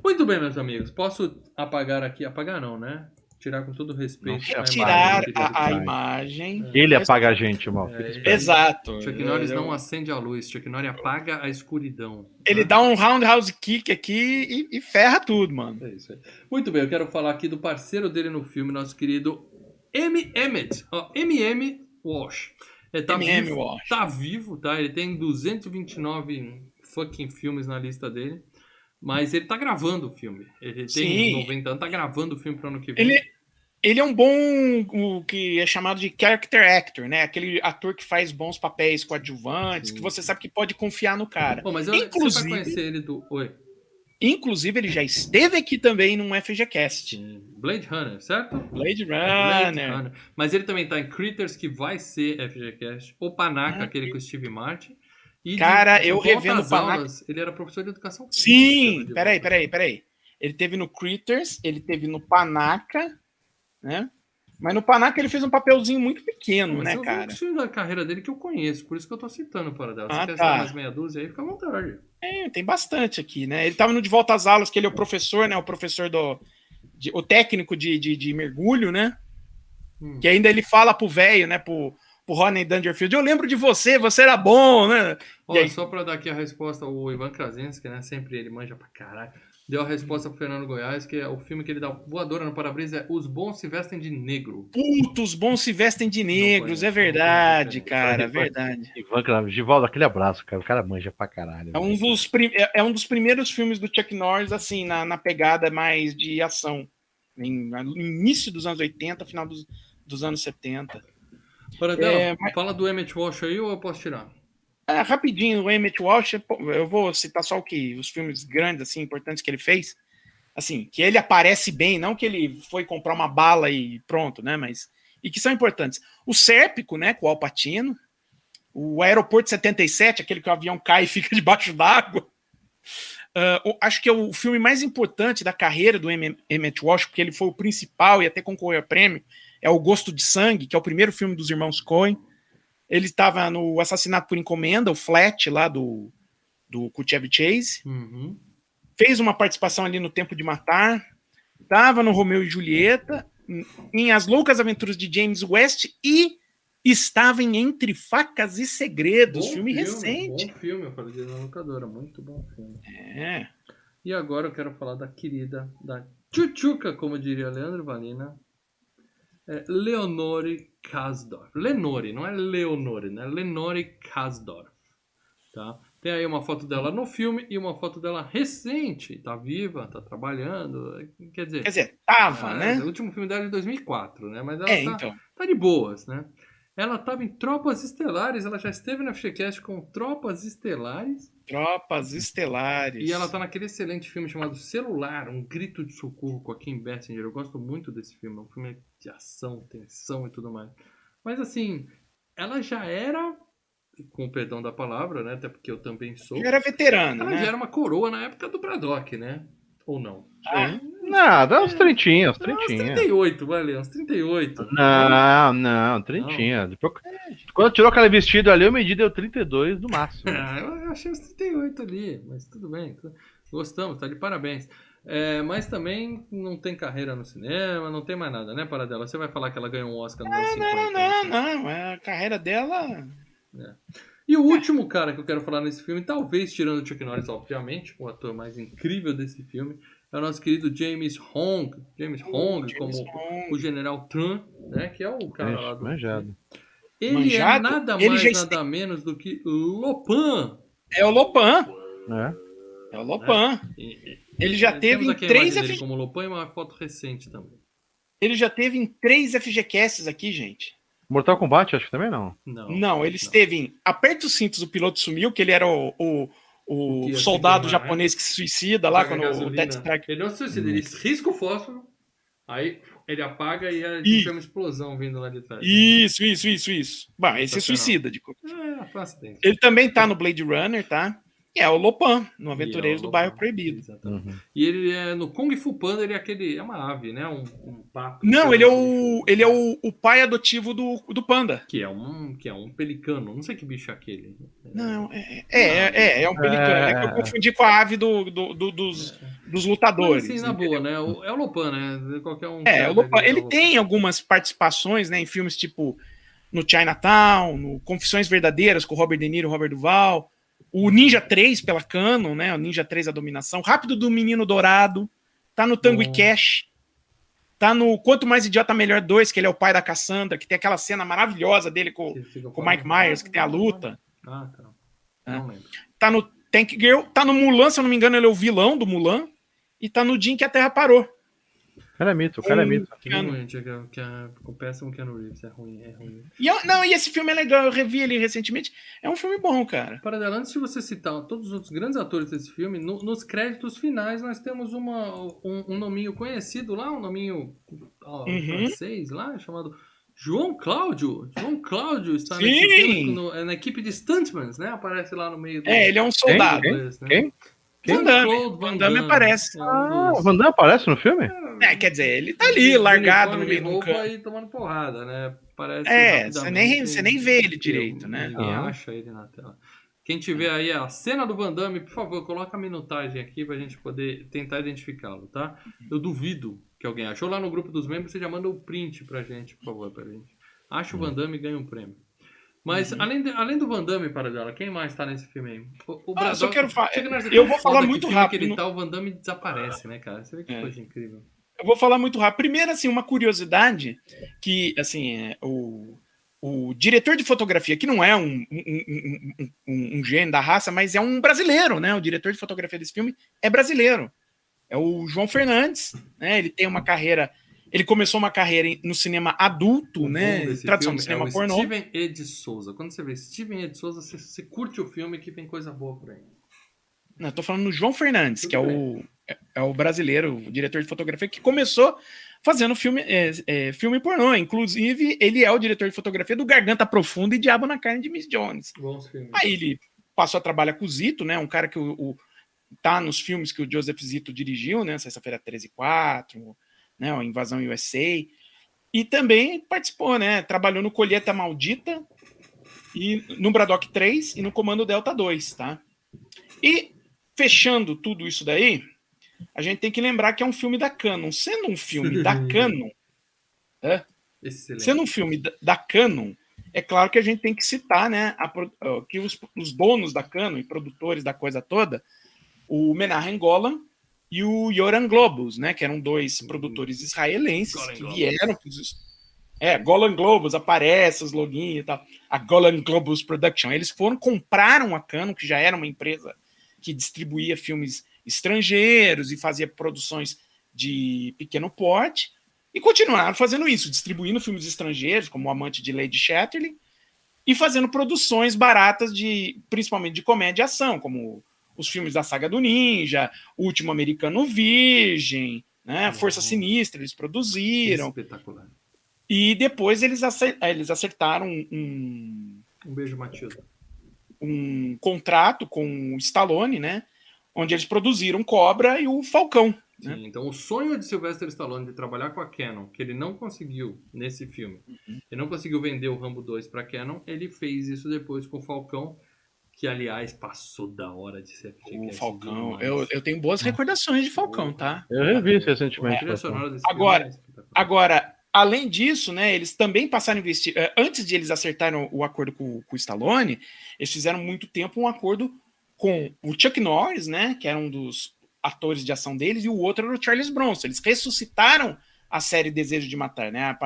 Muito bem, meus amigos. Posso apagar aqui? Apagar não, né? Tirar com todo respeito. Não, a tirar a, a imagem. Ele apaga a gente, mal. É, Exato. Chuck Norris eu... não acende a luz. Chuck Norris apaga a escuridão. Ele dá um roundhouse kick aqui e, e ferra tudo, mano. É isso aí. Muito bem, eu quero falar aqui do parceiro dele no filme, nosso querido M. Emmett. M.M. Walsh. É, tá, vivo, Walsh. tá vivo, tá? Ele tem 229 fucking filmes na lista dele. Mas ele tá gravando o filme. Ele tem Sim. 90 anos, tá gravando o filme pro ano que vem. Ele, ele é um bom, o que é chamado de character actor, né? Aquele ator que faz bons papéis coadjuvantes, Sim. que você sabe que pode confiar no cara. Pô, mas eu, Inclusive, conhecer ele do... Oi. Inclusive, ele já esteve aqui também num FGCast. Blade Runner, certo? Blade Runner. Blade Runner. Mas ele também tá em Critters, que vai ser FGCast. O Panaca, ah, aquele com o Steve Martin. E Cara, de, eu revendo o Panaca. ele era professor de educação física. Sim, peraí, peraí, peraí. Ele teve no Critters, ele teve no Panaca, né? Mas no Panaca ele fez um papelzinho muito pequeno, Mas né, cara? É da carreira dele que eu conheço, por isso que eu tô citando para dela. Se ah, quer tá. mais meia dúzia aí, fica à vontade. É, tem bastante aqui, né? Ele tava no De Volta às Aulas, que ele é o professor, né? O professor do. De, o técnico de, de, de mergulho, né? Hum. Que ainda ele fala pro velho, né? Pro, pro Rodney Dangerfield. Eu lembro de você, você era bom, né? Olha, só para dar aqui a resposta, o Ivan Krasinski, né? Sempre ele manja pra caralho. Deu a resposta pro Fernando Goiás, que é o filme que ele dá voadora no para-brisa é Os Bons Se Vestem de Negro. Puta, os bons se vestem de negros, é verdade, cara, é verdade. Ivan Givaldo, aquele abraço, cara. O cara manja pra caralho. É um, dos prim... é, é um dos primeiros filmes do Chuck Norris, assim, na, na pegada mais de ação. no início dos anos 80, final dos, dos anos 70. É, mas... fala do Emmett Walsh aí ou eu posso tirar? É, rapidinho, o Emmett Walsh, eu vou citar só o que os filmes grandes, assim, importantes que ele fez. Assim, que ele aparece bem, não que ele foi comprar uma bala e pronto, né? Mas. E que são importantes. O Sérpico, né? Com o Alpatino. O Aeroporto 77, aquele que o avião cai e fica debaixo d'água. Uh, acho que é o filme mais importante da carreira do Emmett Walsh, porque ele foi o principal e até concorreu a prêmio, é O Gosto de Sangue, que é o primeiro filme dos irmãos Coen. Ele estava no Assassinato por Encomenda, o Flat, lá do, do Chevy Chase. Uhum. Fez uma participação ali no Tempo de Matar. Estava no Romeu e Julieta, em As Loucas Aventuras de James West e estava em Entre Facas e Segredos, filme, filme, recente. Bom filme, eu falei na locadora, muito bom filme. É. E agora eu quero falar da querida, da Chuchuca, como diria Leandro Valina, é Leonore Kasdorf. Lenore, não é Leonore, né? Lenore Kasdorf. Tá? Tem aí uma foto dela no filme e uma foto dela recente. Tá viva, tá trabalhando. Quer dizer. Quer dizer, tava, é, né? O último filme dela é de 2004, né? Mas ela é, tá, então. tá de boas, né? Ela estava em Tropas Estelares, ela já esteve na FGCast com Tropas Estelares. Tropas Estelares. E ela tá naquele excelente filme chamado Celular, Um Grito de Socorro com a Kim Bessinger. Eu gosto muito desse filme, é um filme de ação, tensão e tudo mais. Mas assim, ela já era, com o perdão da palavra, né? Até porque eu também sou. Já era veterana, ela né? já era uma coroa na época do Braddock, né? Ou não? Ah, Nada, uns trintinhos, uns trintinhos. Uns 38, valeu, uns 38. Não, não, trintinha. Depois, quando tirou aquele vestido ali, eu medi deu 32 no máximo. Ah, eu achei uns 38 ali, mas tudo bem. Gostamos, tá de parabéns. É, mas também não tem carreira no cinema, não tem mais nada, né, Paradela? Você vai falar que ela ganhou um Oscar no ano 50. Não, não, não, não. É a carreira dela. É. E o último cara que eu quero falar nesse filme, talvez tirando o Chuck Norris, obviamente, o ator mais incrível desse filme, é o nosso querido James Hong, James Hong, como Hong. o General Tran, né, que é o cara lá do... Manjado. Ele é Manjado, é nada mais, nada menos do que Lopan. É o Lopan. É, é o Lopan. É. Ele já teve em três... F... como Lopan e uma foto recente também. Ele já teve em três FGCasts aqui, gente. Mortal Kombat, acho que também não. Não, não ele esteve em Aperta os cintos, o piloto sumiu, que ele era o, o, o, o soldado japonês que se suicida lá quando o Death Strike. Ele não se suicida, ele risca o fósforo, aí ele apaga e a gente tem uma explosão vindo lá de trás. Isso, isso, isso, isso. Bom, ele se suicida. De... É, ele também tá no Blade Runner, tá? É o Lopan, no Aventureiros é do Bairro Proibido. Uhum. E ele é no Kung Fu Panda, ele é aquele. É uma ave, né? Um, um pato. Não, ele é o. Ele é o, o pai adotivo do, do panda. Que é um. Que é um pelicano. Não sei que bicho é aquele. Não, é, é, é, é, é um pelicano. É... é que eu confundi com a ave do, do, do dos, dos lutadores. Mas, sim, na boa, né? O, é o Lopan, né? Qualquer um. É, o Lopan. Ele tem algumas participações, né? Em filmes tipo. No Chinatown, no Confissões Verdadeiras, com o Robert De Niro e o Robert Duval. O Ninja 3 pela Canon, né? O Ninja 3 a dominação. Rápido do Menino Dourado. Tá no Tango e Cash. Tá no Quanto Mais Idiota Melhor 2, que ele é o pai da Cassandra, que tem aquela cena maravilhosa dele com, com o Mike Myers, que tem a luta. Ah, tá. Não lembro. Tá no Tank Girl, tá no Mulan, se eu não me engano, ele é o vilão do Mulan. E tá no Jim que a Terra parou cara é mito, o cara é mito. Que ruim, que, que a, o péssimo Keanu Reeves é ruim, é ruim. E eu, não, e esse filme é legal, eu revi ele recentemente. É um filme bom, cara. Para dela, antes de você citar todos os outros grandes atores desse filme, no, nos créditos finais nós temos uma, um, um nominho conhecido lá, um nominho ó, uhum. francês lá, chamado João Cláudio. João Cláudio está filme, no, na equipe de Stuntmans, né? Aparece lá no meio do... É, ele é um soldado. Quem? Quem? Né? Quem? Van Damme. Van Damme aparece. Ah, Van Damme aparece no filme? É, quer dizer, ele tá ali, largado no meio do campo. e tomando porrada, né? Parece é, você nem, você nem vê ele direito, né? Ah. acha ele na tela. Quem tiver aí a cena do Van Damme, por favor, coloca a minutagem aqui pra gente poder tentar identificá-lo, tá? Eu duvido que alguém achou lá no grupo dos membros, você já manda o print pra gente, por favor, pra gente. Acha o Van Damme e ganha um prêmio. Mas uhum. além, de, além do Van Damme, para dela, quem mais tá nesse filme aí? O, o ah, só quero falar. Eu vou falar muito rápido. Que ele tá, o Van Damme desaparece, né, cara? Você vê que é. coisa incrível. Eu vou falar muito rápido. Primeiro, assim, uma curiosidade que, assim, é, o, o diretor de fotografia, que não é um, um, um, um, um gênio da raça, mas é um brasileiro, né? O diretor de fotografia desse filme é brasileiro. É o João Fernandes, né? Ele tem uma carreira ele começou uma carreira no cinema adulto, né? Tradução do cinema é pornô. Steven E. de Souza. Quando você vê Steven E. de Souza, você, você, curte o filme que vem coisa boa por aí. Não, eu tô falando no João Fernandes, Tudo que é o, é, o brasileiro, o diretor de fotografia, que começou fazendo filme, é, é, filme pornô. Inclusive, ele é o diretor de fotografia do Garganta Profunda e Diabo na Carne de Miss Jones. Aí ele passou a trabalhar com o Zito, né? Um cara que o, o tá nos filmes que o Joseph Zito dirigiu, né? Sexta-feira 13 e 4, né, a Invasão USA, e também participou, né, trabalhou no Colheita Maldita, e no Braddock 3 e no Comando Delta 2, tá? E fechando tudo isso daí, a gente tem que lembrar que é um filme da Canon. Sendo um filme da Canon, é, sendo um filme da, Canon, é claro que a gente tem que citar, né, a, que os, os, donos da Canon e produtores da coisa toda, o Menahem Golan e o Yoran Globus, né, que eram dois produtores israelenses Golan que vieram é, Golan Globus aparece os loginhos e tal. A Golan Globus Production. Eles foram compraram a Canon, que já era uma empresa que distribuía filmes estrangeiros e fazia produções de pequeno porte e continuaram fazendo isso, distribuindo filmes estrangeiros, como o Amante de Lady Chatterley, e fazendo produções baratas de principalmente de comédia e ação, como os filmes da saga do Ninja, O Último Americano Virgem, né? Força Sinistra, eles produziram. Espetacular. E depois eles, eles acertaram um. Um beijo, Matilda. Um contrato com o Stallone, né? Onde eles produziram Cobra e o Falcão. Né? Sim, então o sonho de Sylvester Stallone de trabalhar com a Canon, que ele não conseguiu nesse filme, uhum. ele não conseguiu vender o Rambo 2 para Canon, ele fez isso depois com o Falcão que aliás passou da hora de ser O Falcão, eu, eu tenho boas recordações de Falcão, tá? Eu revi isso recentemente. É. Agora, agora, além disso, né, eles também passaram a investir. Eh, antes de eles acertarem o, acordo com, com o Stallone, eles fizeram muito tempo um acordo com o Chuck Norris, né, que era um dos atores de ação deles, e o outro era o Charles Bronson. Eles ressuscitaram a série Desejo de Matar, né?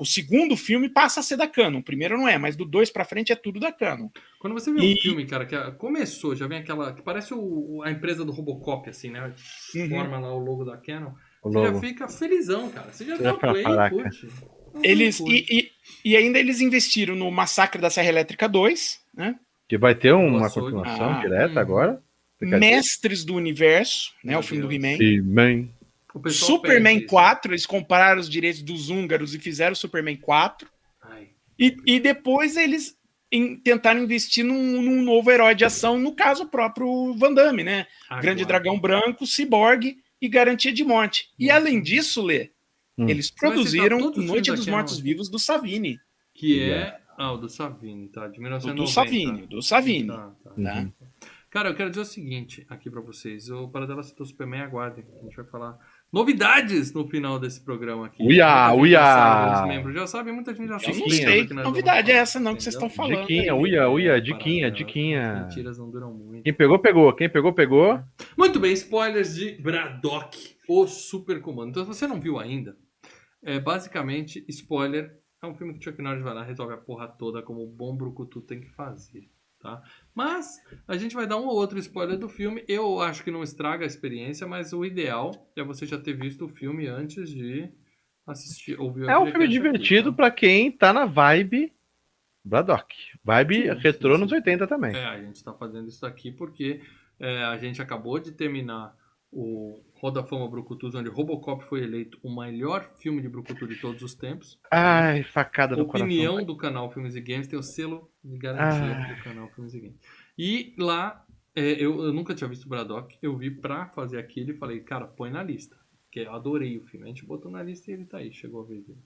o segundo filme passa a ser da Canon, o primeiro não é, mas do dois para frente é tudo da Canon. Quando você vê e... um filme, cara, que começou, já vem aquela. que parece o, a empresa do Robocop, assim, né? Uhum. Forma lá o logo da Canon. O você logo. já fica felizão, cara. Você já dá o play, curte. Eles, e, e, e ainda eles investiram no Massacre da Serra Elétrica 2, né? Que vai ter uma continuação Ah, direta hum. agora. Fica Mestres do Universo, né? Meu o filme do Deus. He-Man. de Man. O pessoal Superman pede isso. 4, eles compraram os direitos dos húngaros e fizeram o Superman 4. Ai, E, e depois eles em- tentaram investir num, num novo herói de ação, no caso o próprio Van Damme, né? Grande Dragão Branco, Cyborg e Garantia de Morte. E além disso, Lê, Hum. eles vai produziram Noite dos aqui, Mortos não? Vivos do Savini. Que é. Ah, o do Savini, tá? De Do, 1990. do Savini, do Savini. Tá, tá. Uhum. Cara, eu quero dizer o seguinte aqui pra vocês. O Paradela citou Superman, aguardem. A gente vai falar novidades no final desse programa aqui. Uia, uia. sabe, os membros já sabem, muita gente já Eu sabe. não Diquinha, sei que novidade é essa não que vocês estão falando. Diquinha, aí. uia, uia, diquinha, diquinha. Mentiras não duram muito. Quem pegou, pegou. Quem pegou, pegou. Muito bem, spoilers de Braddock, o super comando. Então, se você não viu ainda, é basicamente spoiler. É um filme que o Chuck Norris vai lá, resolve a porra toda como o bom brucutu tem que fazer, tá? Mas a gente vai dar um ou outro spoiler do filme. Eu acho que não estraga a experiência, mas o ideal é você já ter visto o filme antes de assistir, ouvir É um filme divertido tá? pra quem tá na vibe Braddock. Vibe Sim, retrô sim, nos sim. 80 também. É, a gente está fazendo isso aqui porque é, a gente acabou de terminar o Roda Fama Brucutus, onde Robocop foi eleito o melhor filme de Brucutu de todos os tempos. Ai, facada Opinião coração. do canal Filmes e Games tem o selo de garantia Ah. do canal Filmes e Games. E lá, é, eu, eu nunca tinha visto o Braddock, eu vi pra fazer aquilo e falei, cara, põe na lista. Porque eu adorei o filme. A gente botou na lista e ele tá aí, chegou a vez dele.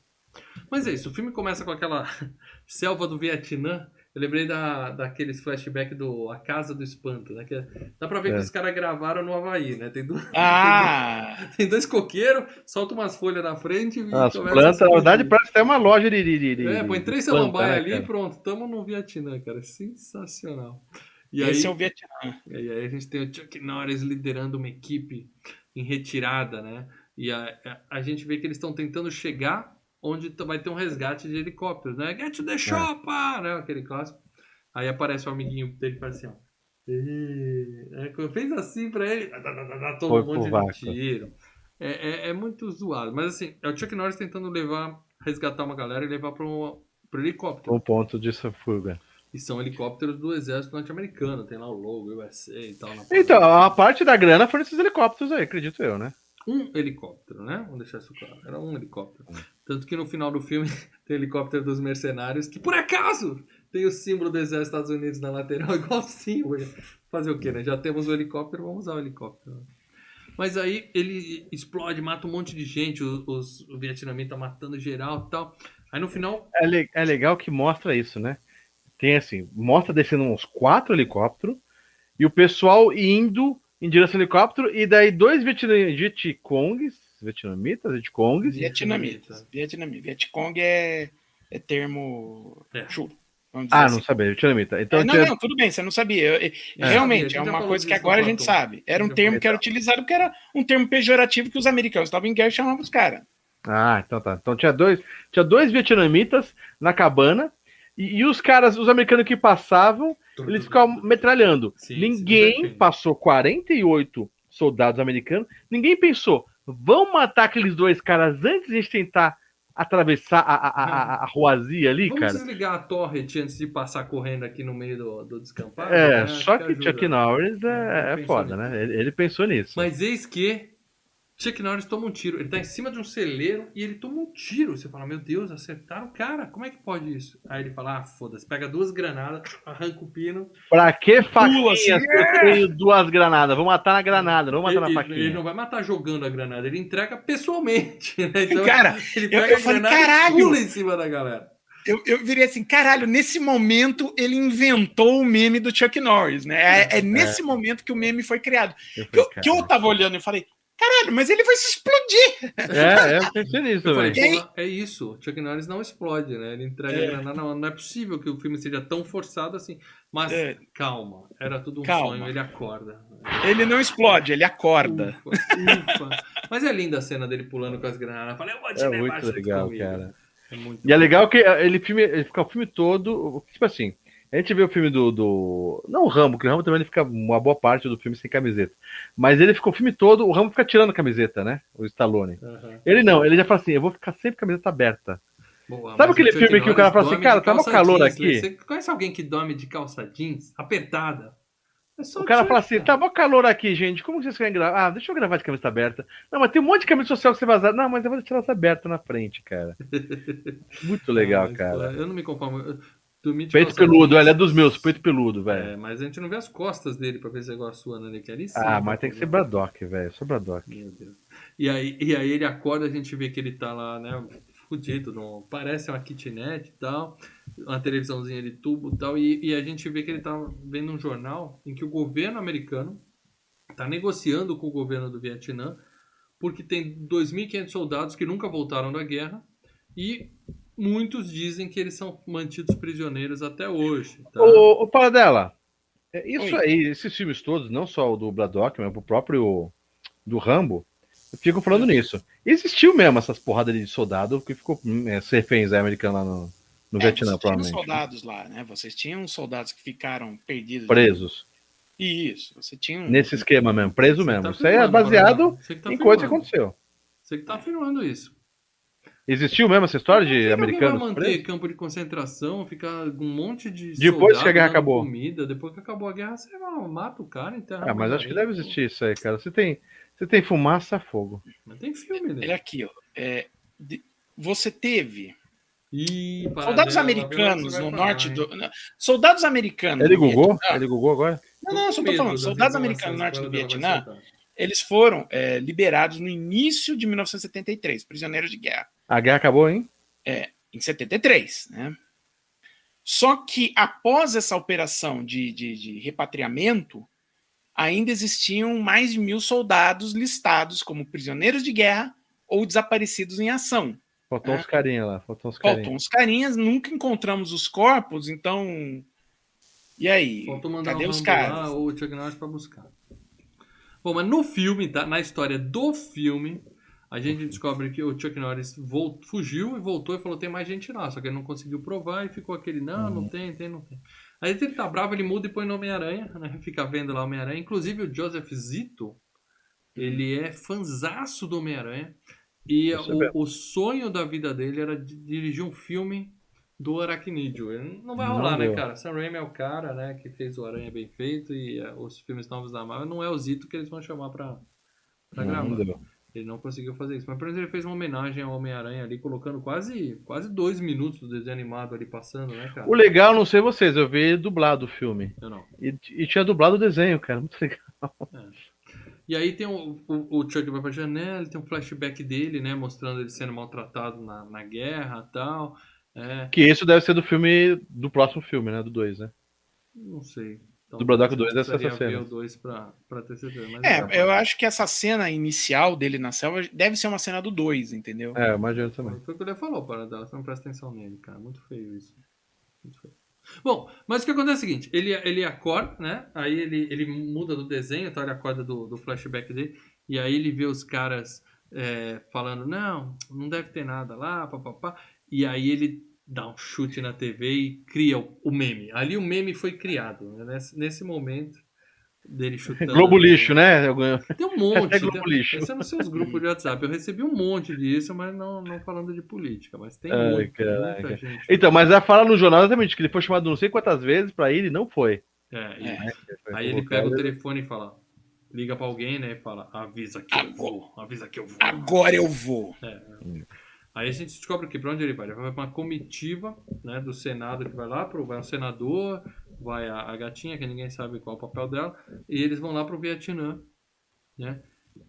Mas é isso, o filme começa com aquela selva do Vietnã. Eu lembrei da, daqueles flashbacks do A Casa do Espanto, né? Que é- dá pra ver É. que os caras gravaram no Havaí, né? Tem, Ah, tem dois coqueiros, solta umas folhas na frente e As plantas, a na verdade, parece até uma loja de. de, de- de- É, põe três samambaia né, ali e pronto, tamo no Vietnã, cara. Sensacional. E aí, esse é o Vietnã. e aí a gente tem o Chuck Norris liderando uma equipe em retirada, né? E a, a, a gente vê que eles estão tentando chegar onde vai ter um resgate de helicópteros, né? Get É. to the chopper! Né? Aquele clássico. Aí aparece o amiguinho dele e faz assim, ó. Quando Fez assim pra ele, dá, dá, dá, toma Foi um monte de tiro. É, é, é muito zoado. Mas assim, é o Chuck Norris tentando levar, resgatar uma galera e levar para um pro helicóptero. O ponto de fuga. E são helicópteros do exército norte-americano. Tem lá o logo USA e tal. Então, a parte da grana foi nesses helicópteros aí, acredito eu, né? um helicóptero, né? Vamos deixar isso claro. Era um helicóptero. Tanto que no final do filme tem o helicóptero dos mercenários, que por acaso tem o símbolo do exército dos Estados Unidos na lateral, igualzinho. Fazer o quê, né? Já temos o helicóptero, vamos usar o helicóptero. Mas aí ele explode, mata um monte de gente, os, os, o vietnamita matando geral e tal. Aí no final, É, le- é legal que mostra isso, né? Tem assim, mostra descendo uns quatro helicópteros e o pessoal indo em direção ao helicóptero e daí dois vietcongs, vietnamitas, vietcongs, Vietnamitas. Vietnamita. Vietcong é, é termo É. chulo. Ah, assim. não sabia, vietnamita. Então É, não, tinha- não, tudo bem, você não sabia. Eu- eu- É, realmente, é uma coisa que agora a gente sabe. Era um termo que era utilizado porque era um termo pejorativo que os americanos estavam em guerra e chamavam os caras. Ah, então tá. Então tinha dois, tinha dois vietnamitas na cabana e, e os caras, os americanos que passavam, eles ficavam metralhando. Sim, sim, ninguém perfeito. passou 48 soldados americanos, ninguém pensou, vamos matar aqueles dois caras antes de a gente tentar atravessar a, a, a, a, ruazia ali, Vamos cara. desligar a torret antes de passar correndo aqui no meio do, do descampado? É, né? só que ajuda. Chuck Norris É, é, é foda, nisso. né? Ele, ele pensou nisso. Mas eis que Chuck Norris toma um tiro. Ele tá em cima de um celeiro e ele toma um tiro. Você fala, meu Deus, acertaram o cara. Como é que pode isso? Aí ele fala, ah, foda-se. Pega duas granadas, arranca o pino. Pra que faquinha assim, se eu tenho duas granadas? Vou matar na granada, não vou matar Ele, na faquinha. ele não vai matar jogando a granada, ele entrega pessoalmente. Né? Então, Cara, ele eu- pega eu a falei, granada caralho! e pula em cima da galera. Eu, eu virei assim, caralho, nesse momento ele inventou o meme do Chuck Norris, né? É, é nesse momento que o meme foi criado. Eu Que eu, que eu tava olhando e falei, caralho, mas ele vai se explodir. É, eu pensei nisso. E é isso. Chuck Norris não explode, né? Ele entrega a É. granada. Não, não é possível que o filme seja tão forçado assim. Mas É. calma, era tudo um Calma. sonho, ele acorda. Ele não explode, ele acorda. Ufa, ufa. Mas é linda a cena dele pulando com as granadas. Falei, eu vou te É levar muito legal, comigo. cara. É muito E é legal que ele, filme, ele fica o filme todo. Tipo assim, a gente vê o filme do. do não o Rambo, que o Rambo também ele fica uma boa parte do filme sem camiseta. Mas ele ficou o filme todo, o Rambo fica tirando a camiseta, né? O Stallone. Aham. Ele não, ele já fala assim: eu vou ficar sempre com a camiseta aberta. Boa, Sabe aquele filme que o cara fala assim, cara, tá mó calor jeans, aqui? né? Você conhece alguém que dorme de calça jeans apertada? É só O cara fala assim, cara. tá mó calor aqui, gente. Como vocês querem gravar? Ah, deixa eu gravar de camisa aberta. Não, mas tem um monte de camisa social que você vazar. Não, mas eu vou deixar ela aberta na frente, cara. Muito legal, mas, cara. Eu não me conformo. Peito peludo, ele é dos meus, peito peludo, velho. É, mas a gente não vê as costas dele pra ver se é igual a sua, né? Que ali sim, ah, tá mas tem que ser. Braddock, velho. Sou Braddock. Meu Deus. E aí, e aí ele acorda, a gente vê que ele tá lá, né? Fudido, não, parece uma kitnet e tal, uma televisãozinha de tubo e tal, e, e a gente vê que ele tá vendo um jornal em que o governo americano tá negociando com o governo do Vietnã, porque tem 2.500 soldados que nunca voltaram da guerra e muitos dizem que eles são mantidos prisioneiros até hoje. Tá? Ô, ô Paradela, é, isso Oi. aí, esses filmes todos, não só o do Braddock, mas o próprio do Rambo, ficam falando nisso. Existiu mesmo essas porradas de soldado que ficou é, ser reféns americanos lá no, no É, Vietnã, provavelmente. soldados lá, né? Vocês tinham soldados que ficaram perdidos. Presos. Isso, você tinha um... Nesse esquema mesmo, preso Você mesmo. tá Isso aí é baseado que tá em coisa que aconteceu. Você que tá afirmando isso. Existiu mesmo essa história de que americanos vai manter presos? campo de concentração, ficar com um monte de Depois que a guerra acabou. comida, depois que acabou a guerra, você mata o cara, enterra Ah, mas acho que deve existir isso aí, cara. Você tem, você tem fumaça, fogo. Mas tem filme, né? Ele aqui, ó. É, de- você teve Ih, soldados vem americanos no norte do. não, Soldados americanos. Ele? Vietnã- Ele gugou agora? Não, não, eu só tô falando. Soldados americanos no norte do Vietnã, eles foram é, liberados no início de 1973, prisioneiros de guerra. A guerra acabou, hein? em 73, né? Só que após essa operação de, de, de repatriamento, ainda existiam mais de mil soldados listados como prisioneiros de guerra ou desaparecidos em ação. Faltou É. uns carinha lá. Faltou uns carinha. Faltam uns carinhas, nunca encontramos os corpos, então. E aí? Faltou mandar Cadê um os caras? lá ou o Chuck Norris pra buscar. Bom, mas no filme, tá? na história do filme, a gente descobre que o Chuck Norris vol- fugiu e voltou e falou tem mais gente lá, só que ele não conseguiu provar e ficou aquele, não, não tem, tem, não tem. Aí ele tá bravo, ele muda e põe no Homem-Aranha, né? Fica vendo lá o Homem-Aranha. Inclusive o Joseph Zito, ele é fanzaço do Homem-Aranha. E o, o sonho da vida dele era de dirigir um filme do Aracnídeo. Não vai Não rolar, né, deu. cara? Sam Raimi é o cara, né, que fez o Aranha bem feito e eh, os filmes novos da Marvel. Não é o Zito que eles vão chamar pra, pra Não, gravar. não. Ele não conseguiu fazer isso. Mas pelo menos ele fez uma homenagem ao Homem-Aranha ali, colocando quase, quase dois minutos do desenho animado ali passando, né, cara? O legal, não sei vocês, eu vi dublado o filme. Eu não. E, e tinha dublado o desenho, cara. Muito legal. E aí tem o, o, o Chuck vai pra janela, tem um flashback dele, né? Mostrando ele sendo maltratado na, na guerra e tal. É, Que isso deve ser do filme, do próximo filme, né? Do 2, né? não sei. Então, Do Braddock 2 deve ser precisaria essa ver cena. o 2 pra, pra ter certeza. Mas É, não. eu acho que essa cena inicial dele na selva deve ser uma cena do 2, entendeu? É, eu imagino também. Foi o que ele falou, para dela. Você não presta atenção nele, cara. Muito feio isso. Muito feio. Bom, mas o que acontece é o seguinte: ele, ele acorda, né? Aí ele, ele muda do desenho, então ele acorda do, do flashback dele. E aí ele vê os caras é, falando: não, não deve ter nada lá, papapá. E aí ele dá um chute na TV e cria o, meme. Ali o meme foi criado, né? Nesse, nesse momento dele chutando. Globo lixo, né? Tem um monte. Hashtag Globo tem- lixo. Esse é nos seus grupos de WhatsApp. Eu recebi um monte disso, mas não, não falando de política. Mas tem Ai, muito, muita gente. Então, mas ela fala no jornal exatamente que ele foi chamado não sei quantas vezes pra ir e não foi. É, e- É. Aí ele pega o telefone e fala. Liga pra alguém, né? E fala: avisa que eu vou, avisa que eu vou. Agora eu vou. Aí a gente descobre que pra onde ele vai? Ele vai pra uma comitiva né, do Senado que vai lá, pro, vai um senador, vai a, a gatinha, que ninguém sabe qual é o papel dela, e eles vão lá pro Vietnã, né?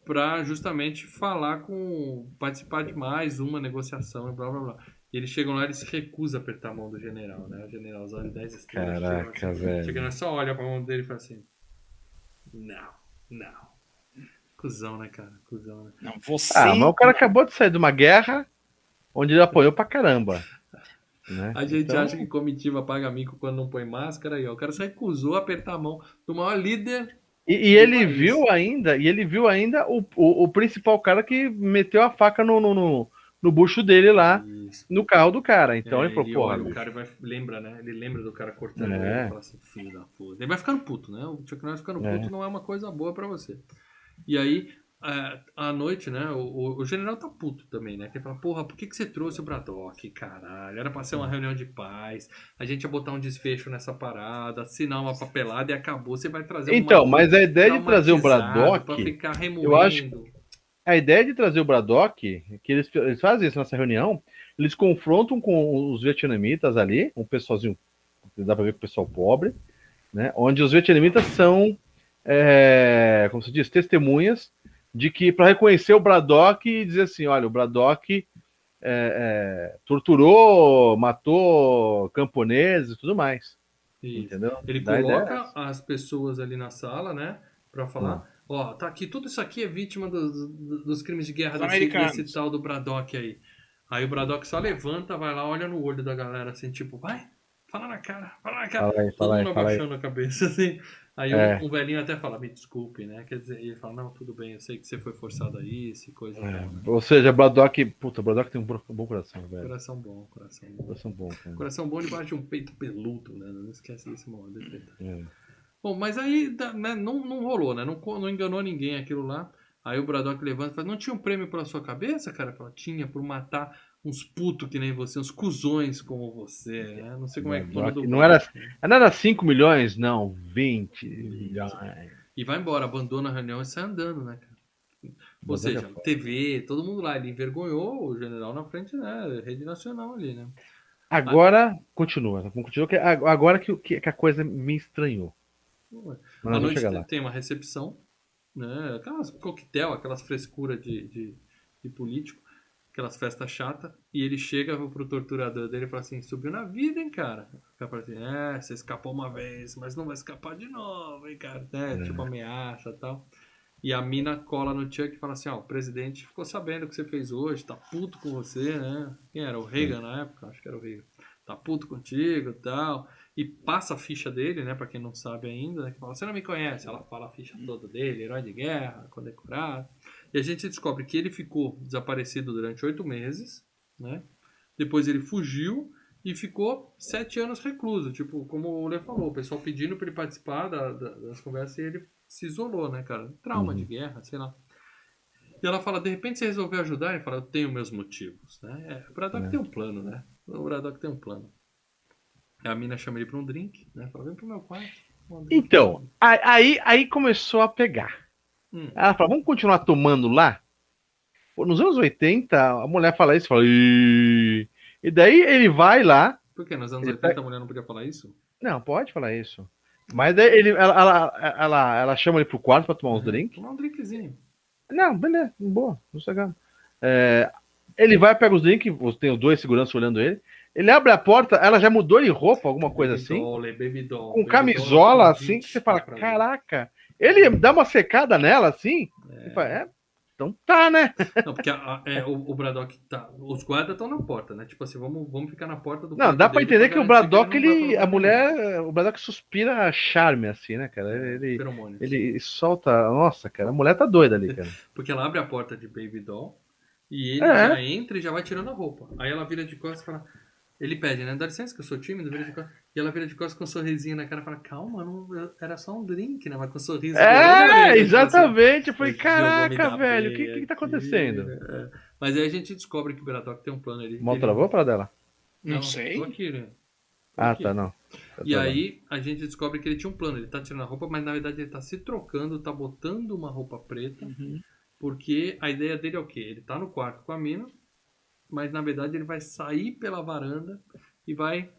Pra justamente falar com. participar de mais uma negociação e blá blá blá. E eles chegam lá e ele se recusa a apertar a mão do general, né? O generalzão de 10 estrelas. Caraca, chega, velho. Chega lá, só olha pra mão dele e fala assim: Não, não. Cusão, né, cara? Cusão, né? Não, você. Ah, mas o cara acabou de sair de uma guerra onde ele apoiou pra caramba. Né? A gente Então, acha que comitiva paga mico quando não põe máscara aí, ó. O cara se recusou a apertar a mão do maior líder. E, e ele país. viu ainda, e ele viu ainda o, o, o principal cara que meteu a faca no, no, no, no bucho dele lá, Isso. no carro do cara. Então É, ele falou, porra, o cara vai, lembra, né? Ele lembra do cara cortando É. ele e fala assim, filho da puta. Ele vai ficando puto, né? O Chuck Norris ficando É. puto não é uma coisa boa pra você. E aí é, à noite, né? O, o, general tá puto também, né? Que ele fala, porra, por que, que você trouxe o Braddock, caralho? Era pra ser uma reunião de paz, a gente ia botar um desfecho nessa parada, assinar uma papelada e acabou. Você vai trazer Então, mas a ideia de trazer o Braddock. Pra ficar remoendo. Eu acho. A ideia de trazer o Braddock, que eles, eles fazem isso nessa reunião, eles confrontam com os vietnamitas ali, um pessoalzinho, dá pra ver que o pessoal pobre, né? Onde os vietnamitas são, é, como se diz, testemunhas de que para reconhecer o Braddock e dizer assim, olha, o Braddock é, é, torturou, matou camponeses e tudo mais. Isso. Entendeu? Ele Dá coloca as pessoas ali na sala, né, para falar, hum. ó, tá aqui, tudo isso aqui é vítima dos, dos crimes de guerra desse, desse, tal do Braddock aí. Aí o Braddock só levanta, vai lá, olha no olho da galera, assim, tipo, vai, fala na cara, fala na cara. Fala aí, fala Todo mundo abaixando a cabeça, assim. Aí é. um, um, velhinho até fala, me desculpe, né? Quer dizer, ele fala, não, tudo bem, eu sei que você foi forçado a isso coisa. É. Ou seja, Braddock, puta, Braddock tem um bom coração, velho. Coração bom, coração bom. Coração bom, cara. Coração bom debaixo de um peito peludo, né? Não esquece desse modo. É. Bom, mas aí né, não, não rolou, né? Não, não enganou ninguém aquilo lá. Aí o Braddock levanta e fala, não tinha um prêmio pela sua cabeça, cara? Fala, tinha, por matar uns putos que nem você, uns cuzões como você, né? Não sei como é que foi do não era, não era 5 milhões, não, 20 milhões. E vai embora, abandona a reunião e sai andando, né, cara? Ou Mas seja, TV, todo mundo lá, ele envergonhou o general na frente, né? Rede nacional ali, né? Agora, ah, continua, continua que agora que, que, a coisa me estranhou. Mas a noite tem uma recepção, né? Aquelas coquetel, aquelas frescuras de, de, de político aquelas festas chatas, e ele chega pro torturador dele e fala assim, subiu na vida, hein, cara? O cara assim, é, você escapou uma vez, mas não vai escapar de novo, hein, cara? É, é. Tipo, ameaça e tal. E a mina cola no Chuck e fala assim, ó, o presidente ficou sabendo o que você fez hoje, tá puto com você, né? Quem era? O Reagan na época? Acho que era o Reagan. Tá puto contigo e tal. E passa a ficha dele, né? Pra quem não sabe ainda, né? Que fala, você não me conhece. Ela fala a ficha toda dele, herói de guerra, condecorado. E a gente descobre que ele ficou desaparecido durante oito meses, né? Depois ele fugiu e ficou sete anos recluso. Tipo, como o Lê falou, o pessoal pedindo para ele participar da, da, das conversas e ele se isolou, né, cara? Trauma uhum. de guerra, sei lá. E ela fala, de repente você resolveu ajudar? Ele fala, eu tenho meus motivos, né? É, o Braddock é. tem um plano, né? O Braddock tem um plano. A mina chama ele para um drink, né? Fala, vem pro meu quarto. então, aí, aí começou a pegar. Hum. Ela fala, vamos continuar tomando lá? Pô, nos anos 80, a mulher fala isso, fala, e daí ele vai lá. Por que? Nos anos 80 tá... a mulher não podia falar isso? Não, pode falar isso. Mas daí ele, ela, ela, ela, ela chama ele pro quarto pra tomar uns uhum. drinks. Tomar um drinkzinho. Não, beleza, boa, sossegado. É, ele vai, pega os drinks, tem os dois seguranças olhando ele. Ele abre a porta, ela já mudou de roupa, alguma coisa baby assim. Doll, baby doll, com baby camisola, doll, assim, que você fala, caraca. Ele dá uma secada nela, assim. É. Fala, é então tá, né? Não, porque a, a, é, o, o Braddock tá. Os guardas estão na porta, né? Tipo assim, vamos, vamos ficar na porta do. Não, dá pra entender que o Braddock, ele. a mulher. O Braddock suspira charme, assim, né, cara? Ele, ele solta. Nossa, cara, a mulher tá doida ali, cara. porque ela abre a porta de Baby Doll e ele é. já entra e já vai tirando a roupa. Aí ela vira de costas e fala. Ele pede, né? Dá licença que eu sou tímido, vira de costas. E ela vira de costas com um sorrisinho na cara e fala, calma, não, era só um drink, né? Mas com um sorriso. É, exatamente. Eu falei, caraca, velho, o que, que tá acontecendo? É. Mas aí a gente descobre que o Beratok tem um plano ali. Mal travou para dela? Não, não sei. Tô aqui, né? Tô ah, aqui. tá, não. E aí a gente descobre que ele tinha um plano. Ele tá tirando a roupa, mas na verdade ele tá se trocando, tá botando uma roupa preta. Uhum. Porque a ideia dele é o quê? Ele tá no quarto com a mina, mas na verdade ele vai sair pela varanda e vai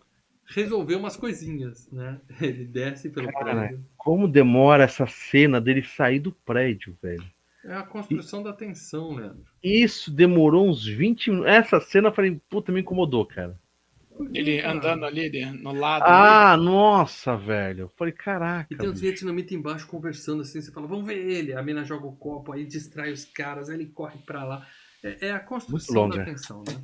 resolver umas coisinhas, né? Ele desce pelo Cara, prédio. Como demora essa cena dele sair do prédio, velho? É a construção e... da tensão, Leandro. Isso demorou uns 20 minutos. Essa cena, eu falei, puta, me incomodou, cara. Ele andando ali no lado. Ah, ali. nossa, velho. Eu falei, caraca. E tem uns vietnamitas embaixo conversando assim. Você fala, vamos ver ele. A mina joga o copo, aí distrai os caras, aí ele corre pra lá. É, é a construção da tensão, né?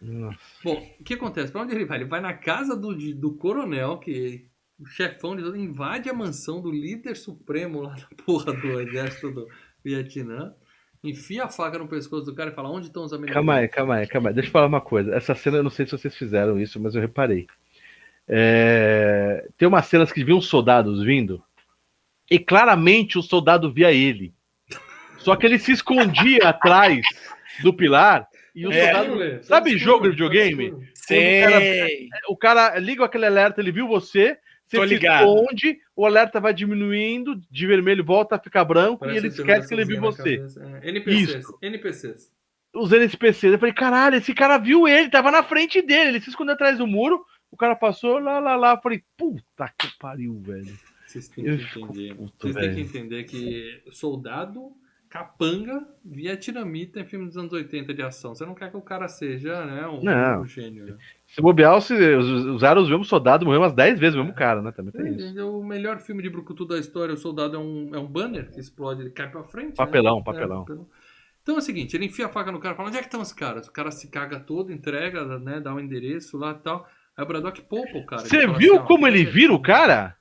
Nossa. Bom, o que acontece? Pra onde ele vai? Ele vai na casa do, do coronel, que o chefão de todo, invade a mansão do líder supremo lá da porra do exército do Vietnã, enfia a faca no pescoço do cara e fala: onde estão os americanos? Calma aí, calma aí, calma aí. Deixa eu falar uma coisa. Essa cena, eu não sei se vocês fizeram isso, mas eu reparei. É... Tem umas cenas que viam soldados vindo e claramente o soldado via ele. Só que ele se escondia atrás do pilar e o É. soldado. Sabe jogo de videogame? Quando o cara- Sei. O cara liga aquele alerta, ele viu você, você Tô se ligado. esconde, o alerta vai diminuindo, de vermelho volta a ficar branco e ele esquece que ele viu você. É, NPCs, NPCs. Os NPCs, eu falei, caralho, esse cara viu ele, tava na frente dele, ele se escondeu atrás do muro, o cara passou, lá, lá, lá, eu falei, puta que pariu, velho. Vocês têm que entender. puto, Vocês têm que velho. entender que soldado, capanga, vietnamita em filme dos anos 80 de ação. Você não quer que o cara seja, né, um, Não. um gênio. Né? Se bobear, se usaram os mesmos soldados, morreu umas 10 vezes o mesmo cara, né? Também tem isso. É, o melhor filme de brucutu da história, o soldado é um, é um banner que explode, ele cai pra frente. né? Papelão, É, papelão. Então é o seguinte, ele enfia a faca no cara e fala, onde é que estão os caras? O cara se caga todo, entrega, né, dá o endereço lá e tal. Aí o Braddock poupa o cara. Você viu assim, como ele vira o cara?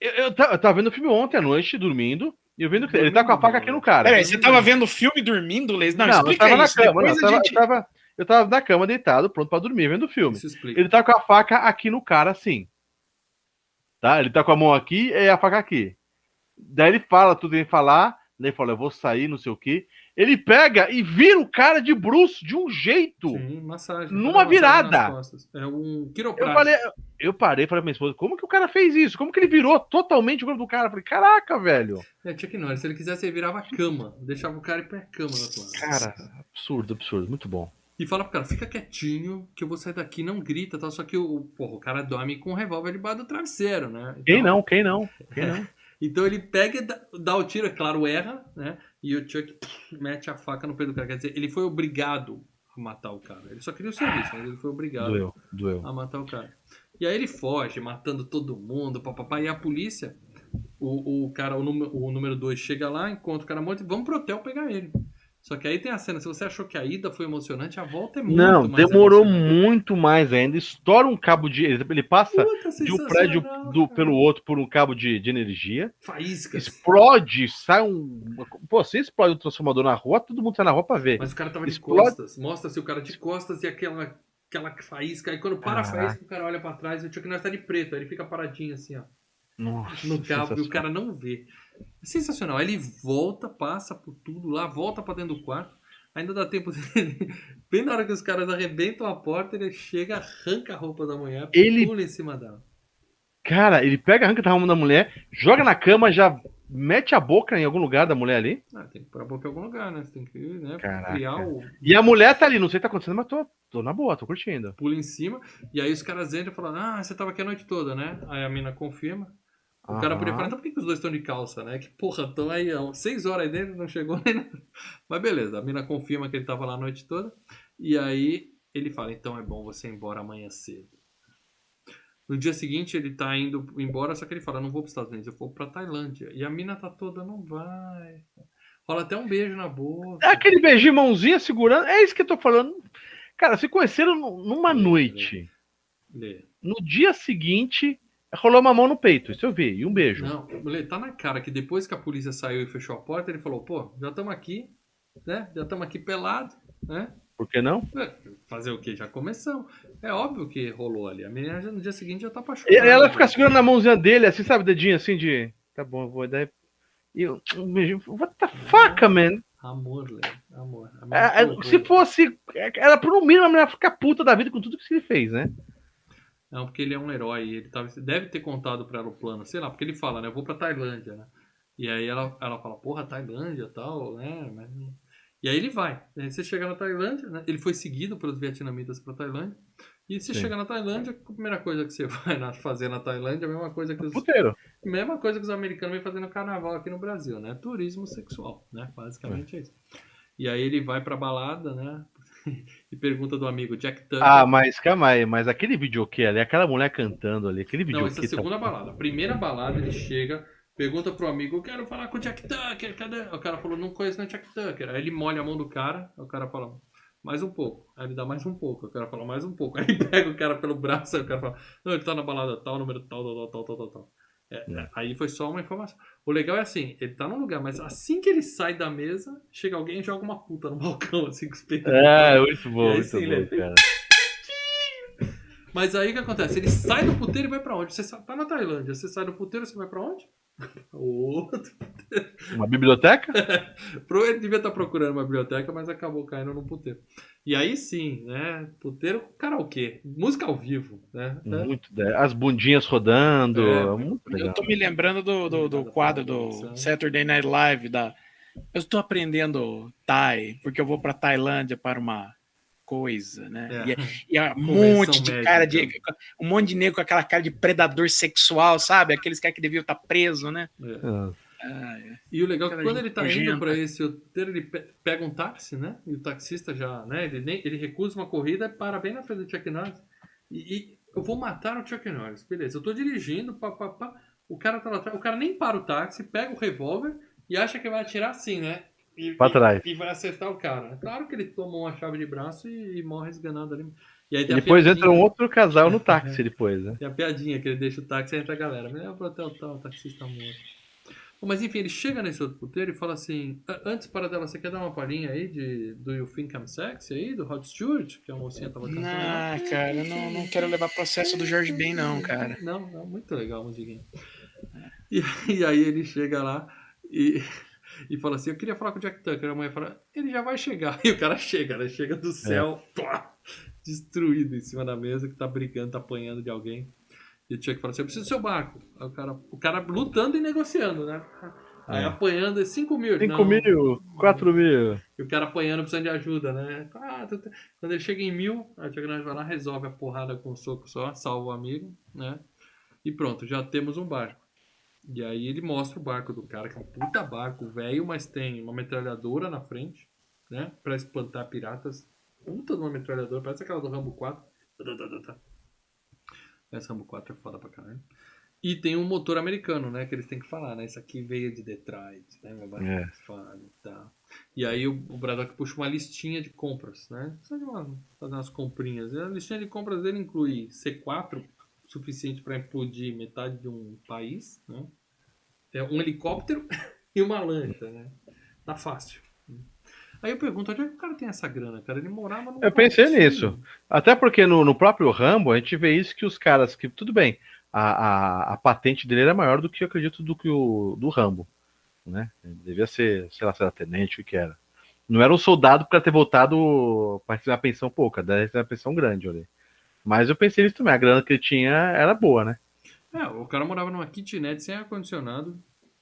Eu, eu, eu tava vendo o filme ontem à noite, dormindo, e eu vendo que ele tá com a faca aqui no cara. Peraí, você tava vendo o filme dormindo, Leis? Não, Não, eu explica na isso. cama, não, eu, a tava, gente... eu, tava, eu tava na cama deitado, pronto pra dormir, vendo o filme. Ele tá com a faca aqui no cara, assim. Tá? Ele tá com a mão aqui e a faca aqui. Daí ele fala tudo que falar. Daí ele fala, eu vou sair, não sei o quê. Ele pega e vira o cara de bruxo de um jeito. Sim, massagem. Numa virada. É um Eu quiroprático. falei, eu parei e falei pra minha esposa, como que o cara fez isso? Como que ele virou totalmente o corpo do cara? Eu falei, caraca, velho. É, Chuck Norris. Se ele quisesse, ele virava a cama. Deixava o cara em pé cama na tua. Cara, absurdo, absurdo, muito bom. E fala pro cara, fica quietinho, que eu vou sair daqui, não grita, tal. Só que o, porra, o cara dorme com um revólver debaixo do travesseiro, né? Então- Quem não, quem não, quem não. Então ele pega e dá, dá o tiro, é claro, erra, né? E o Chuck mete a faca no peito do cara. Quer dizer, ele foi obrigado a matar o cara. Ele só queria o serviço, mas ele foi obrigado Doeu, doeu. a matar o cara. E aí ele foge, matando todo mundo, papapá. E a polícia, o, o cara, o número, o número 2 chega lá, encontra o cara morto e vamos pro hotel pegar ele. Só que aí tem a cena, se você achou que a ida foi emocionante, a volta é muito Não, mais demorou muito mais ainda. Estoura um cabo de. Ele passa Puta, de um prédio do, pelo outro por um cabo de, de energia. Faíscas. Explode, sai um. Pô, se explode um transformador na rua, todo mundo sai na rua pra ver. Mas o cara tava de Explode. costas. Mostra-se o cara de costas e aquela, aquela faísca. Aí quando para a Caraca. faísca, o cara olha pra trás e o Chuck Norris tá de preto. Aí ele fica paradinho assim, ó. Nossa, No cabo e o cara não vê. É sensacional. Aí ele volta, passa por tudo lá, volta pra dentro do quarto. Ainda dá tempo dele. Bem na hora que os caras arrebentam a porta, ele chega, arranca a roupa da mulher, Ele- pula em cima dela. Cara, ele pega, arranca a alma da mulher, joga na cama, já mete a boca em algum lugar da mulher ali. Ah, tem que pôr a boca em algum lugar, né? Você tem que né, Caraca. criar o E a mulher tá ali, não sei o que tá acontecendo, mas tô, tô na boa, tô curtindo. pula em cima. E aí os caras entram e falam: Ah, você tava aqui a noite toda, né? Aí a mina confirma. O cara podia falar, então por que, que os dois estão de calça, né? Que porra, estão aí, ó, seis horas aí dentro, não chegou nem nada. Mas beleza, a mina confirma que ele tava lá a noite toda. E aí ele fala, então é bom você ir embora amanhã cedo. No dia seguinte ele tá indo embora, só que ele fala, não vou pros Estados Unidos, eu vou pra Tailândia. E a mina tá toda, não vai. Rola até um beijo na boca. É aquele beijinho, mãozinha segurando, é isso que eu tô falando. Cara, se conheceram nu- numa noite. Lê. No dia seguinte, rolou uma mão no peito, isso eu vi, e um beijo. Não, Lê, tá na cara que depois que a polícia saiu e fechou a porta, ele falou, pô, já estamos aqui, né? Já estamos aqui pelado, né? Por que não? É, Fazer o quê? Já começamos. É óbvio que rolou ali. A menina já- no dia seguinte já tá apaixonada. E ela fica segurando na mãozinha dele, assim, sabe, dedinho assim de. Tá bom, eu vou dar. E eu, um beijinho. What the fuck, man? Amor, Léo. Amor. A menina É, é, colocou- se fosse. Era um mínimo a mulher ficar puta da vida com tudo que ele fez, né? Não, porque ele é um herói. Ele tava... deve ter contado pra ela o plano. Sei lá, porque ele fala, né? Eu vou pra Tailândia, né? E aí ela, ela fala, porra, Tailândia e tal, né? Mas... E aí ele vai. Aí você chega na Tailândia, né? Ele foi seguido pelos vietnamitas pra Tailândia. E você Sim. chega na Tailândia, a primeira coisa que você vai fazer na Tailândia é a mesma coisa que os, Puteiro. Mesma coisa que os americanos vêm fazendo carnaval aqui no Brasil, né? Turismo sexual, né? Basicamente é, isso. E aí ele vai pra balada, né? e pergunta do amigo Jack Tucker. Ah, mas calma aí, mas aquele videokê ali, aquela mulher cantando ali, aquele Não, essa é videokê. a segunda balada. A primeira balada ele chega, pergunta pro amigo, eu quero falar com o Jack Tucker, cadê? O cara falou, não conheço nem o Jack Tucker. Aí ele molha a mão do cara, o cara fala, mais um pouco. Aí ele dá mais um pouco, o cara fala, mais um pouco. Aí ele pega o cara pelo braço, aí o cara fala, não, ele tá na balada tal, número tal, tal, tal, tal, tal, tal. É, É. Aí foi só uma informação. O legal é assim, ele tá num lugar, mas assim que ele sai da mesa, chega alguém e joga uma puta no balcão, assim, com os peitos. É, muito bom, aí muito sim, bom, né? cara. Mas aí o que acontece? Ele sai do puteiro e vai pra onde? Você tá na Tailândia, você sai do puteiro, você vai pra onde? Outro. Uma biblioteca? Pro- Ele devia estar procurando uma biblioteca, mas acabou caindo num puteiro. E aí sim, né? Puteiro karaokê. Música ao vivo, né? Muito. né? As bundinhas rodando. É, muito Eu legal. tô me lembrando do, do, do quadro do Saturday Night Live da. Eu estou aprendendo Thai, porque eu vou para Tailândia para uma coisa, né? É. E, e há um Convenção monte de cara de. Um monte de negro com aquela cara de predador sexual, sabe? Aqueles caras que deviam estar presos, né? É. Ah, é. E o legal é que quando ele tá indo pra esse roteiro, ele pe- pega um táxi, né? E o taxista já, né? Ele, nem, ele recusa uma corrida e para bem na frente do Chuck Norris. E, e eu vou matar o Chuck Norris. Beleza, eu tô dirigindo, pá, pá, pá. O cara tá lá atrás. O cara nem para o táxi, pega o revólver e acha que vai atirar assim, né? E, Pra e- trás. E vai acertar o cara. Claro que ele tomou uma chave de braço e, e morre esganado ali. E aí depois piadinha- entra um outro casal no táxi depois, né? tem a piadinha que ele deixa o táxi e entra a galera. Me leva pro hotel tal, o taxista morto. Bom, Mas enfim, ele chega nesse outro puteiro e fala assim: "A- Antes, para dela, você quer dar uma palhinha aí de Do You Think I'm Sexy aí, do Rod Stewart? Que a mocinha tava cantando. Ah, cara, eu não, não quero levar processo do Jorge Ben, não, cara. Não, não, muito legal a musiquinha. E, e aí ele chega lá e, e fala assim: Eu queria falar com o Jack Tucker. A mulher fala: Ele já vai chegar. E o cara chega, né? Chega do céu, plá, destruído em cima da mesa, que tá brigando, tá apanhando de alguém. E o Chuck fala assim: Eu preciso do seu barco. Aí o cara, o cara lutando e negociando, né? Aí É. apanhando 5 mil. 5 não. mil, 4 mil. E o cara apanhando precisando de ajuda, né? Ah, Quando ele chega em mil, o Chuck Norris vai lá, resolve a porrada com um soco só, salva o amigo, né? E pronto, já temos um barco. E aí ele mostra o barco do cara, que é um puta barco velho, mas tem uma metralhadora na frente, né? Pra espantar piratas. Puta de uma metralhadora, parece aquela do Rambo 4. Essa Rambo 4 é foda pra caralho. E tem um motor americano, né? Que eles têm que falar, né? Isso aqui veio de Detroit, né? Meu barco É. é e tal. E aí o, o Braddock puxa uma listinha de compras, né? Precisa de uma, fazer umas comprinhas. E a listinha de compras dele inclui C4, suficiente para implodir metade de um país, né? É um helicóptero e uma lancha, né? Tá fácil. Aí eu pergunto, onde é que o cara tem essa grana, cara? Ele morava no. Eu pensei nisso. Até porque no, no próprio Rambo a gente vê isso que os caras que. Tudo bem, a, a, a patente dele era maior do que eu acredito do que o do Rambo. Né? Ele devia ser, sei lá, se era tenente, o que era. Não era um soldado para ter voltado para receber uma pensão pouca, deve ter uma pensão grande ali. Mas eu pensei nisso também, a grana que ele tinha era boa, né? É, o cara morava numa kitnet sem ar-condicionado,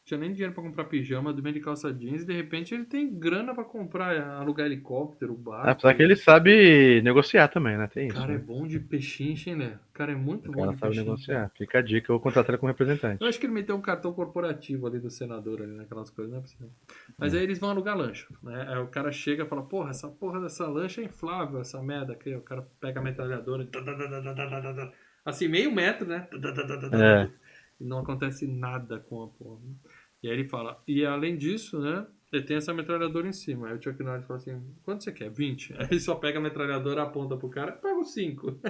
tinha nem dinheiro pra comprar pijama, dormia de calça jeans, e de repente ele tem grana pra comprar, alugar helicóptero, barco. Apesar que ele sabe negociar também, né? Tem O isso. cara é né? bom de pechincha, hein, né? O cara é muito O bom cara de sabe negociar. Fica a dica, eu vou contratar ele como representante. Eu acho que ele meteu um cartão corporativo ali do senador, ali naquelas coisas, não é possível. Mas aí eles vão alugar lancha, né? Aí o cara chega e fala, porra, essa porra dessa lancha é inflável, essa merda aqui. O cara pega a metralhadora e... Assim, meio metro, né? É. E não acontece nada com a porra. E aí ele fala, e além disso, né? Ele tem essa metralhadora em cima. Aí o Chuck Norris fala assim, quanto você quer? 20? Aí ele só pega a metralhadora, aponta pro cara, pega os 5.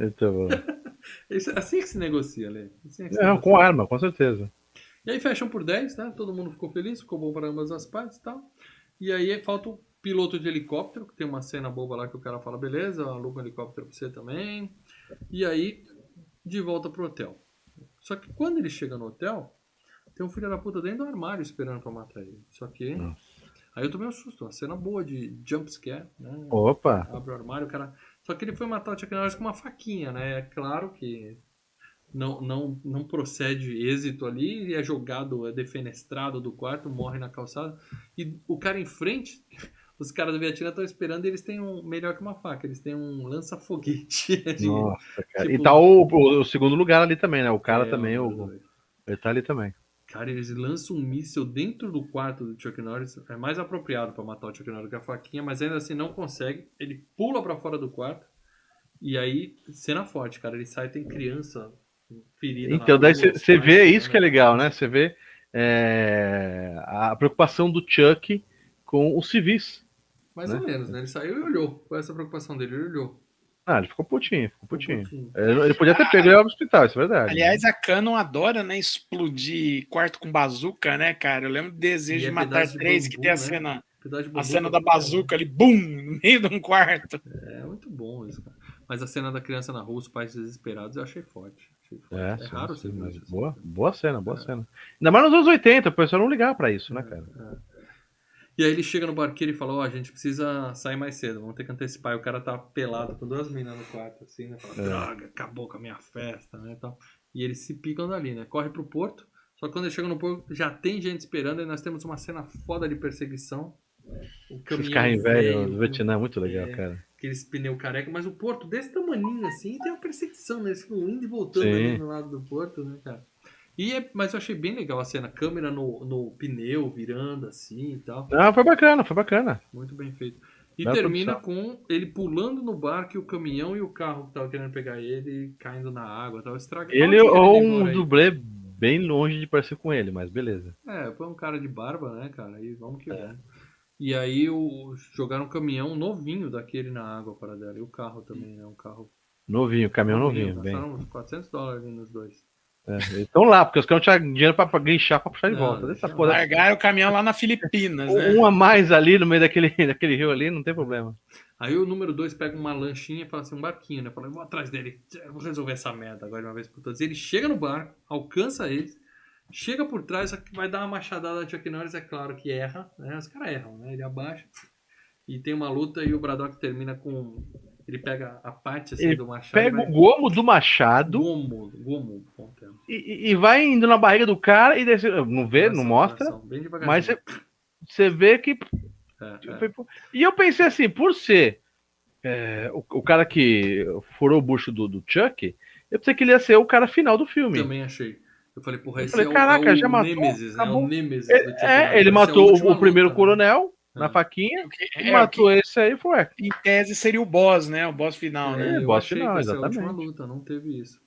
Então, Assim que se negocia, Lê. Assim é se não, negocia. com arma, com certeza. E aí fecham por 10, né? Todo mundo ficou feliz, ficou bom para ambas as partes e tal. E aí falta o piloto de helicóptero, que tem uma cena boba lá que o cara fala, beleza, aluga um helicóptero pra você também. E aí, de volta pro hotel. Só que quando ele chega no hotel, tem um filho da puta dentro do armário esperando pra matar ele. Só que. Nossa. Aí eu tomei um susto, uma cena boa de jump scare, né? Opa! abre o armário, o cara. Só que ele foi matar o Chuck Norris com uma faquinha, né? É claro que não, não, não procede êxito ali, é jogado, é defenestrado do quarto, morre na calçada. E o cara em frente, os caras do Vietnã estão esperando e eles têm um melhor que uma faca, eles têm um lança-foguete. Nossa, cara. tipo- E tá o, o- o segundo lugar ali também, né? O cara É, também, o, ele tá ali também. Cara, eles lançam um míssil dentro do quarto do Chuck Norris. É mais apropriado pra matar o Chuck Norris que a faquinha, mas ainda assim não consegue. Ele pula pra fora do quarto. E aí, cena forte, cara. Ele sai tem criança ferida. Então, daí você vê isso que é legal, né? Você vê é, a preocupação do Chuck com os civis. Mais né? ou menos, né? Ele saiu e olhou. Qual é essa preocupação dele? Ele olhou. Ah, ele ficou putinho, ficou putinho. pouquinho. Ele, ele podia ter pego ele ao hospital, isso é verdade. Aliás, a Canon adora, né, explodir quarto com bazuca, né, cara? Eu lembro do Desejo é de Matar pedaço de Três, bambu, que tem a né? cena, Pedaço de a cena da bazuca ali, bum, no meio de um quarto. É muito bom isso, cara. Mas a cena da criança na rua, os pais desesperados, eu achei forte. Achei É, é sim, raro sim, você ver mas isso. boa, boa cena, boa É. cena. Ainda mais nos anos 80, o pessoal não ligava pra isso, né, cara? E aí ele chega no barqueiro e fala, ó, a gente precisa sair mais cedo, vamos ter que antecipar. E o cara tá pelado com duas minas no quarto, assim, né? Fala, É. droga, acabou com a minha festa, né? e tal. E eles se picam dali, né? Corre pro porto. Só que quando ele chega no porto, já tem gente esperando e nós temos uma cena foda de perseguição. O Esses carrinhos velhos do Vietnã, muito legal, É. cara. Aqueles pneu careca, mas o porto desse tamaninho assim, tem uma perseguição, né? Eles ficam indo e voltando Sim. ali no lado do porto, né, cara? E é- mas eu achei bem legal a cena, câmera no, no pneu virando assim e tal. Ah, foi bacana, foi bacana. Muito bem feito. E Bela termina com ele pulando no barco e o caminhão e o carro que tava querendo pegar ele caindo na água. Tava estragado. Ele ou um dublê bem longe de parecer com ele, mas beleza. É, foi um cara de barba, né, cara? E vamos É. que vamos. E aí o, jogaram um caminhão novinho daquele na água para dela. E o carro também, né? Um carro Novinho, caminhão novinho, bem. Gastaram uns 400 dólares nos dois. É, eles estão lá, porque os caras não tinham dinheiro pra, pra guinchar pra puxar de Não, volta. Essa porra, Largaram o caminhão lá na Filipinas, né? um a mais ali no meio daquele, daquele rio ali, não tem problema. Aí o número 2 pega uma lanchinha e fala assim, um barquinho, né? Fala, eu vou atrás dele, vou resolver essa merda agora de uma vez por todas. Ele chega no barco, alcança eles, chega por trás, só que vai dar uma machadada de Chuck Norris, é claro que erra, né? Os caras erram, né? Ele abaixa e tem uma luta e o Braddock termina com... Ele pega a parte assim Ele do machado Pega e o vai... gomo do machado Gomo, gomo, e, e vai indo na barriga do cara e desce, não vê, não Coração, mostra, mas você, você vê que É, é. Foi por- E eu pensei assim, por ser é, o, o cara que furou o bucho do, do Chuck, eu pensei que ele ia ser o cara final do filme. Também achei. Eu falei, porra, esse falei, é o, caraca, é o já matou, Nemesis, né? É o Nemesis É, é, ele é matou última o primeiro luta, né? coronel na É. faquinha, É, matou o esse aí, foi. que, em tese seria o boss, né? O boss final, né? É, eu boss achei final, que essa é a exatamente. última luta, não teve isso.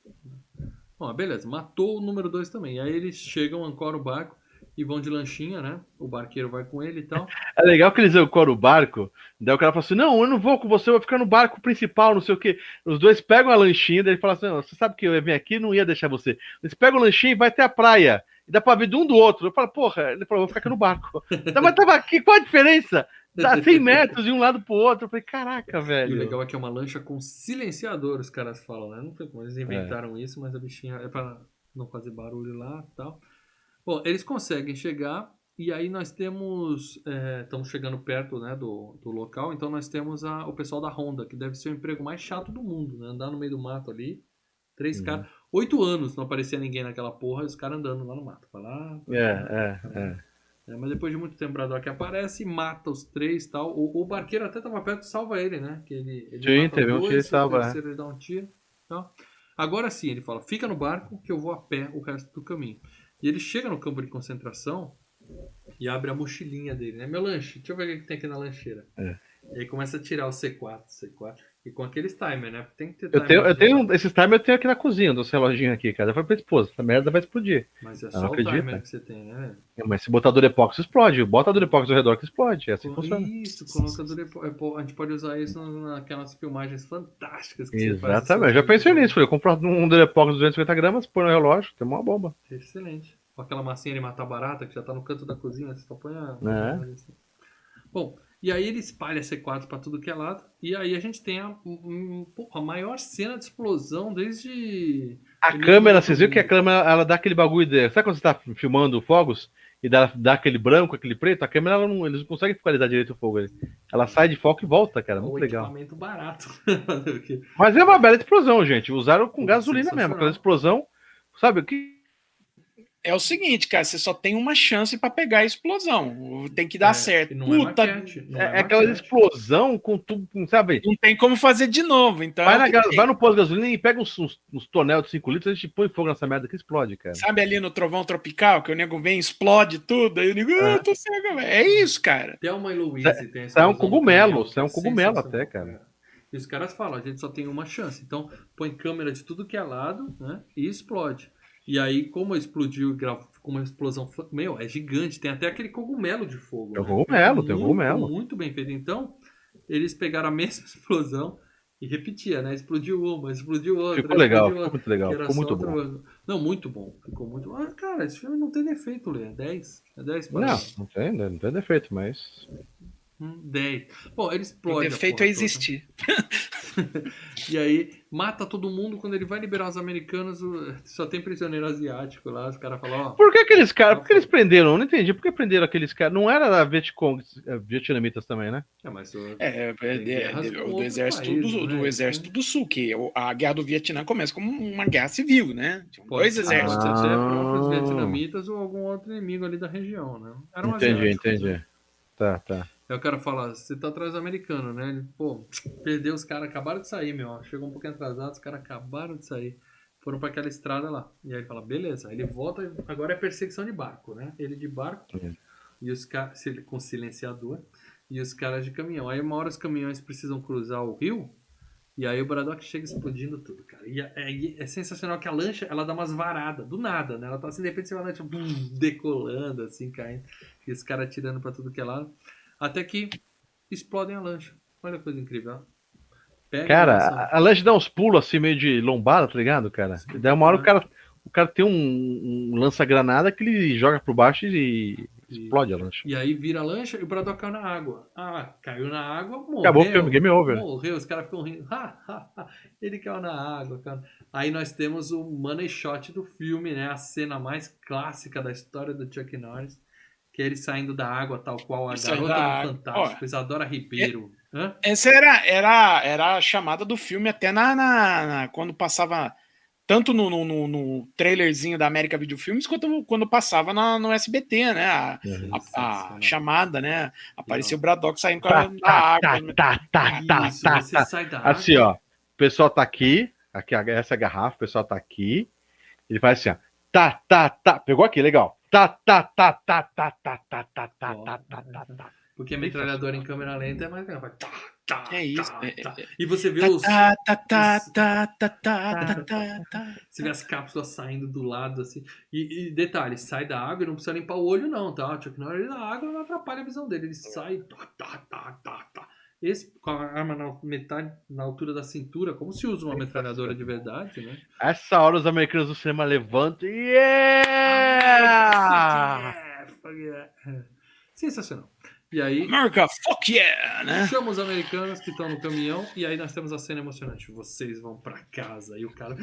Bom, beleza, matou o número 2 também. Aí eles chegam, ancoram o barco e vão de lanchinha, né? O barqueiro vai com ele e tal. É legal que eles ancoram o barco, daí o cara fala assim: Não, eu não vou com você, eu vou ficar no barco principal, não sei o quê. Os dois pegam a lanchinha, daí ele fala assim: Você sabe que eu ia vir aqui não ia deixar você. Eles pegam a lanchinha e vai até a praia. E dá pra ver de um do outro. Eu falo, porra, ele falou, vou ficar aqui no barco. Tá, mas tava aqui, qual a diferença? Dá 100 metros de um lado pro outro. Eu falei, caraca, E o velho. legal é que é uma lancha com silenciador, os caras falam, né? Não sei como eles inventaram isso, mas a bichinha é pra não fazer barulho lá e tal. Bom, eles conseguem chegar e aí nós temos. é, estamos chegando perto né, do, do local, então nós temos a- o pessoal da Honda, que deve ser o emprego mais chato do mundo, né? Andar no meio do mato ali. Três Uhum. caras. Oito anos não aparecia ninguém naquela porra, e os caras andando lá no mato. Vai lá, É, é, é. é, mas depois de muito tempo o Braddock aparece, mata os três e tal. O, o barqueiro até tava perto e salva ele, né? Que ele, ele Sim, teve os um dois, que ele salva, terceiro ele dá um tiro. Tal. Agora sim, ele fala, fica no barco que eu vou a pé o resto do caminho. E ele chega no campo de concentração e abre a mochilinha dele, né? Meu lanche, deixa eu ver o que que tem aqui na lancheira. É. E aí começa a tirar o C4, C4. E com aqueles timer, né? Tem que ter Eu timer. tenho, eu tenho, esses timer eu tenho aqui na cozinha, dos reloginhos aqui, cara. Eu falei pra esposa, essa merda vai explodir. Mas é só o acredita. timer que você tem, né? Mas se botar Durepox, explode. Bota Durepox ao redor que explode. É assim que funciona. Isso, coloca Durepo- é, A gente pode usar isso naquelas filmagens fantásticas que você faz. Exatamente. Eu já pensei nisso. Falei, eu compro um Durepox de 250 gramas, põe no relógio, tem uma bomba. Excelente. Com aquela massinha de matar barata que já tá no canto da cozinha, você só põe a. É. Bom, e aí ele espalha C4 pra tudo que é lado. E aí a gente tem a, um- a maior cena de explosão desde. A câmera, vocês viram que a câmera ela dá aquele bagulho de. Sabe quando você tá filmando fogos e dá, dá aquele branco, aquele preto? A câmera ela não, eles não conseguem focalizar direito o fogo ali. Ela sai de foco e volta, cara. Muito um legal. equipamento barato. O? Mas é uma bela explosão, gente. Usaram com gasolina mesmo. Aquela explosão. Sabe o que? É o seguinte, cara, você só tem uma chance pra pegar a explosão. Tem que dar É, certo. é Puta, maquete, não É, é é aquela maquete. explosão com tudo, sabe? não tem como fazer de novo. Então, Vai, é na vai no posto de gasolina e pega uns, uns, uns tonel de 5 litros, a gente põe fogo nessa merda que explode, cara. Sabe ali no trovão tropical, que o nego vem, explode tudo, aí o nego, ah, É. tô cego, velho. É isso, cara. Louise tem isso é um cogumelo, é um cogumelo até, cara. E os caras falam, a gente só tem uma chance. Então, põe câmera de tudo que é lado, né? E explode. E aí, como explodiu, ficou uma explosão. Meu, é gigante. Tem até aquele cogumelo de fogo. Tem né? cogumelo, tem cogumelo. Muito bem feito. Então, eles pegaram a mesma explosão e repetia, né? Explodiu uma, explodiu outra. Ficou legal, ficou outra, muito legal, ficou muito bom. ângulo. Não, muito bom. Ficou muito bom. Ah, cara, esse filme não tem defeito, Lê. É 10. É 10 para Não, não tem, não tem defeito, mas. Hum, 10. Bom, ele O explode. a defeito porra é toda. existir. E aí, mata todo mundo. Quando ele vai liberar os americanos, o- só tem prisioneiro asiático lá. Os caras falam, ó. Por que aqueles caras? Por que eles prenderam? Eu não entendi. Por que prenderam aqueles caras? Não era da Vietcong, eh, vietnamitas também, né? É, mas o- É, é, é, é, do, exército, países, do, do né? exército do sul, que o- a guerra do Vietnã começa como uma guerra civil, né? Dois ser, exércitos. Ah. próprios vietnamitas ou algum outro inimigo ali da região, né? Eram entendi, asiáticos, né? entendi. Tá, tá. Aí o cara fala, você tá atrás do americano, né? Ele, pô, perdeu os caras, acabaram de sair, meu. Chegou um pouquinho atrasado, os caras acabaram de sair. Foram pra aquela estrada lá. E aí ele fala, beleza. Aí ele volta, agora é perseguição de barco, né? Ele de barco Sim. e os caras com silenciador e os caras de caminhão. Aí uma hora os caminhões precisam cruzar o rio e aí o Braddock chega explodindo tudo, cara. E é, é- é sensacional que a lancha, ela dá umas varadas, do nada, né? Ela tá assim, de repente você vai lancha bum, decolando, assim, caindo. E os caras atirando pra tudo que é lado. Até que explodem a lancha. Olha que coisa incrível. ó. Pega a Cara, a, a lanche dá uns pulos assim, meio de lombada, tá ligado, cara? E daí uma hora o cara, o cara tem um, um lança-granada que ele joga por baixo e explode a lancha. E aí vira a lancha e o Braddock caiu na água. Ah, caiu na água, morreu. Acabou o filme, game over. Morreu, os caras ficam rindo. Ele caiu na água, cara. Aí nós temos o money shot do filme, né? A cena mais clássica da história do Chuck Norris. Que é ele saindo da água, tal qual a garota da do água. Fantástico, Isadora Ribeiro. Hã? Essa era, era, era a chamada do filme até na, na- na- quando passava tanto no, no, no- no trailerzinho da América Video Filmes quanto quando passava na- no SBT, né? A, a- a Sensacional. chamada, né? Aparecia o Braddock saindo com a Tá, da tá, água. tá, tá, tá, tá, Isso, tá, tá. sai da água. Assim, ó. O pessoal tá aqui, aqui essa é a garrafa, o pessoal tá aqui. Ele faz assim, ó. Tá, tá, tá. Pegou aqui, legal. Tá, tá, tá, tá, tá, tá, tá, tá, tá, tá, tá, tá, tá. Porque a metralhadora em câmera lenta é mais legal. Tá, tá, É isso, tá, é- tá. é- E você vê Tá, os. tá, tá, tá, tá, tá, tá, tá, tá, tá. Você vê as cápsulas saindo do lado, assim. E, e detalhe, sai da água e não precisa limpar o olho, não, tá? O Chuck Norris na água não atrapalha a visão dele. Ele sai. Tá, tá, tá, tá, tá. Esse com a arma na metade, na altura da cintura, como se usa uma metralhadora de verdade, né? Essa hora os americanos do cinema levantam e. Yeah! É, fuck yeah. Sensacional. E aí, America, fuck yeah, né? chama os americanos que estão no caminhão e aí nós temos a cena emocionante. Vocês vão pra casa. E o cara,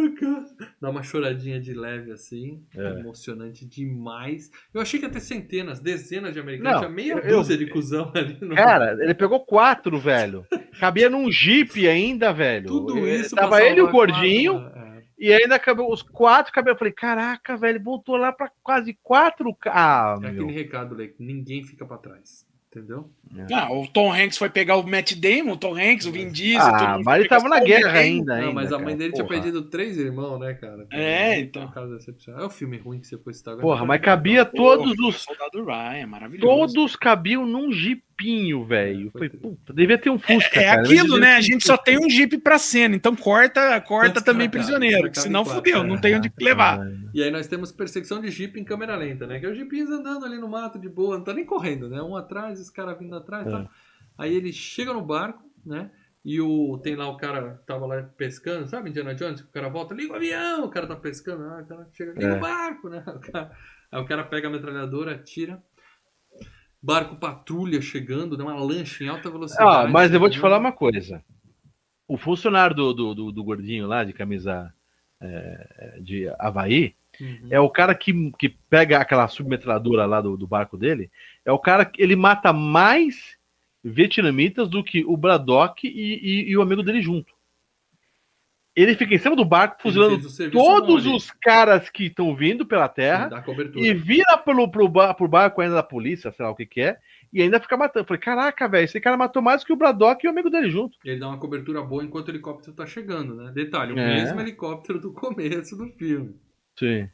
pra casa. Dá uma choradinha de leve assim. É. Emocionante demais. Eu achei que ia ter centenas, dezenas de americanos. Não, Tinha meia eu- dúzia de cuzão ali. No... Cara, ele pegou quatro, velho. Cabia num jeep ainda, velho. tudo isso. Tava ele e o gordinho. quatro, é. E ainda acabou os quatro cabelos. Eu falei, caraca, velho, voltou lá pra quase quatro. Ah, É meu. aquele recado, Leque. Ninguém fica pra trás. Entendeu? Ah, o Tom Hanks foi pegar o Matt Damon, o Tom Hanks, o Vin Diesel. Ah, mas ele foi pegar tava na guerra Damon. ainda. Não, ainda, mas a mãe cara, dele tinha porra. perdido três irmãos, né, cara? É, então. Um caso excepcional. É o filme ruim que você foi citar agora. Porra, mas cabia todos os. Soldado Ryan, maravilhoso. Todos cabiam num jipinho, velho. Eu Falei, puta, devia ter um Fusca. É cara. aquilo, né? A gente só tem um Jeep pra cena, então corta, corta também cara cabe? prisioneiro, Cabe que senão quatro. fudeu, não tem onde levar. E aí nós temos perseguição de Jeep em câmera lenta, né? Que é os Jeepinhos andando ali no mato de boa, não tá nem correndo, né? Um atrás, os caras vindo atrás. É. Tá? Aí ele chega no barco, né? E o, tem lá o cara que tava lá pescando, sabe, Indiana Jones? O cara volta, liga o avião, o cara tá pescando, ah, o cara chega, liga É. o barco, né? O cara- aí o cara pega a metralhadora, atira. Barco patrulha chegando, né? Uma lancha em alta velocidade. Ah, mas eu vou te né? falar uma coisa. O funcionário do, do, do- do gordinho lá, de camisa é, de Havaí, Uhum. é o cara que, que pega aquela submetralhadora lá do, do barco dele. É o cara que ele mata mais vietnamitas do que o Braddock e, e- e o amigo dele junto. Ele fica em cima do barco, fuzilando todos os caras que estão vindo pela terra. Sim. E vira pelo, pro, pro barco ainda da polícia, sei lá o que que é, e ainda fica matando. Falei, caraca, velho, esse cara matou mais que o Braddock e o amigo dele junto. Ele dá uma cobertura boa enquanto o helicóptero tá chegando, né? Detalhe, o É. mesmo helicóptero do começo do filme. Sim.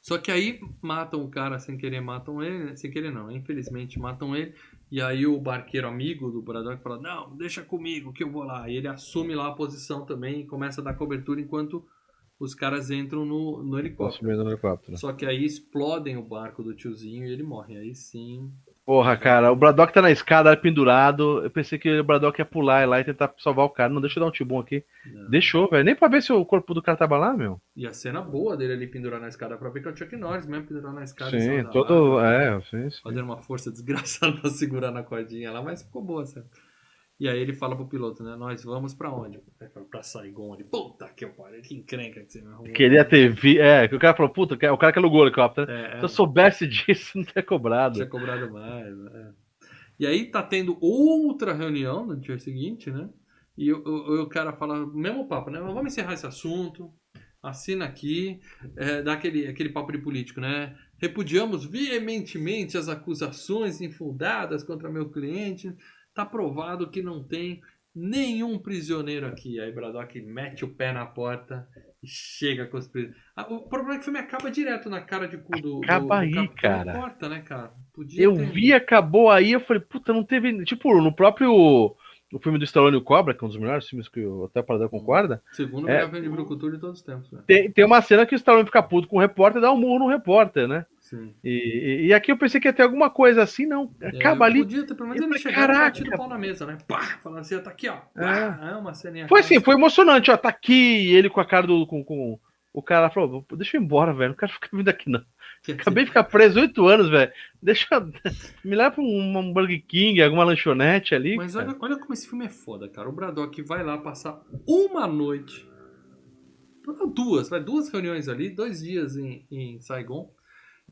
Só que aí matam o cara sem querer, matam ele. né? Sem querer não, infelizmente matam ele. E aí o barqueiro amigo do Braddock fala, não, deixa comigo que eu vou lá. E ele assume lá a posição também e começa a dar cobertura enquanto os caras entram no, no helicóptero. No helicóptero. Só que aí explodem o barco do tiozinho e ele morre. Aí sim, Porra, cara, o Braddock tá na escada, pendurado. Eu pensei que o Braddock ia pular lá e tentar salvar o cara. Não, deixa eu dar um tibum aqui. Não. Deixou, velho. Nem pra ver se o corpo do cara tava lá, meu. E a cena boa dele ali pendurar na escada pra ver que é o Chuck Norris mesmo pendurar na escada. Sim, todo. lá, É, sim, sim. Fazendo uma força desgraçada pra segurar na cordinha lá, mas ficou boa, certo? E aí ele fala pro piloto, né? Nós vamos pra onde? Ele fala, pra Saigon. Ele, puta que pariu, que encrenca que você me arrumou. Queria ter vi. É, que o cara falou, puta, o cara que alugou o helicóptero. É, Se eu soubesse disso, não teria cobrado. Tinha cobrado mais, né? E aí tá tendo outra reunião no dia seguinte, né? E o, o, o cara fala, mesmo papo, né? Vamos encerrar esse assunto, assina aqui, é, dá aquele, aquele papo de político, né? Repudiamos veementemente as acusações infundadas contra meu cliente. Tá provado que não tem nenhum prisioneiro aqui. Aí Braddock mete o pé na porta e chega com os prisioneiros. Ah, O problema é que o filme acaba direto na cara de cu do. Acaba do, do aí, cara. Não importa, né, cara? Podia Eu ter- vi, acabou aí, eu falei, puta, não teve. Tipo, no próprio. O filme do Stallone e o Cobra, que é um dos melhores filmes que o Até Parador concorda, Segundo o É. melhor filme de Brucutu de todos os tempos, né? tem, tem uma cena que o Stallone fica puto com o repórter e dá um murro no repórter, né? E, e- aqui eu pensei que ia ter alguma coisa assim, não. Acaba É, ali. Podia ter pelo menos ele e caraca. pau na mesa, né? Pá! Falando assim, ó, tá aqui, ó. Pá, é uma ceninha. Foi assim, foi emocionante, ó. Tá aqui, ele com a cara do. Com, com- o cara falou, deixa eu ir embora, velho. Não quero ficar vindo aqui, não. Acabei de ficar preso oito anos, velho. Deixa. Me leva pra um, um Burger King, alguma lanchonete ali. Mas olha, olha como esse filme é foda, cara. O Braddock vai lá passar uma noite. Duas, vai duas reuniões ali, dois dias em, em Saigon.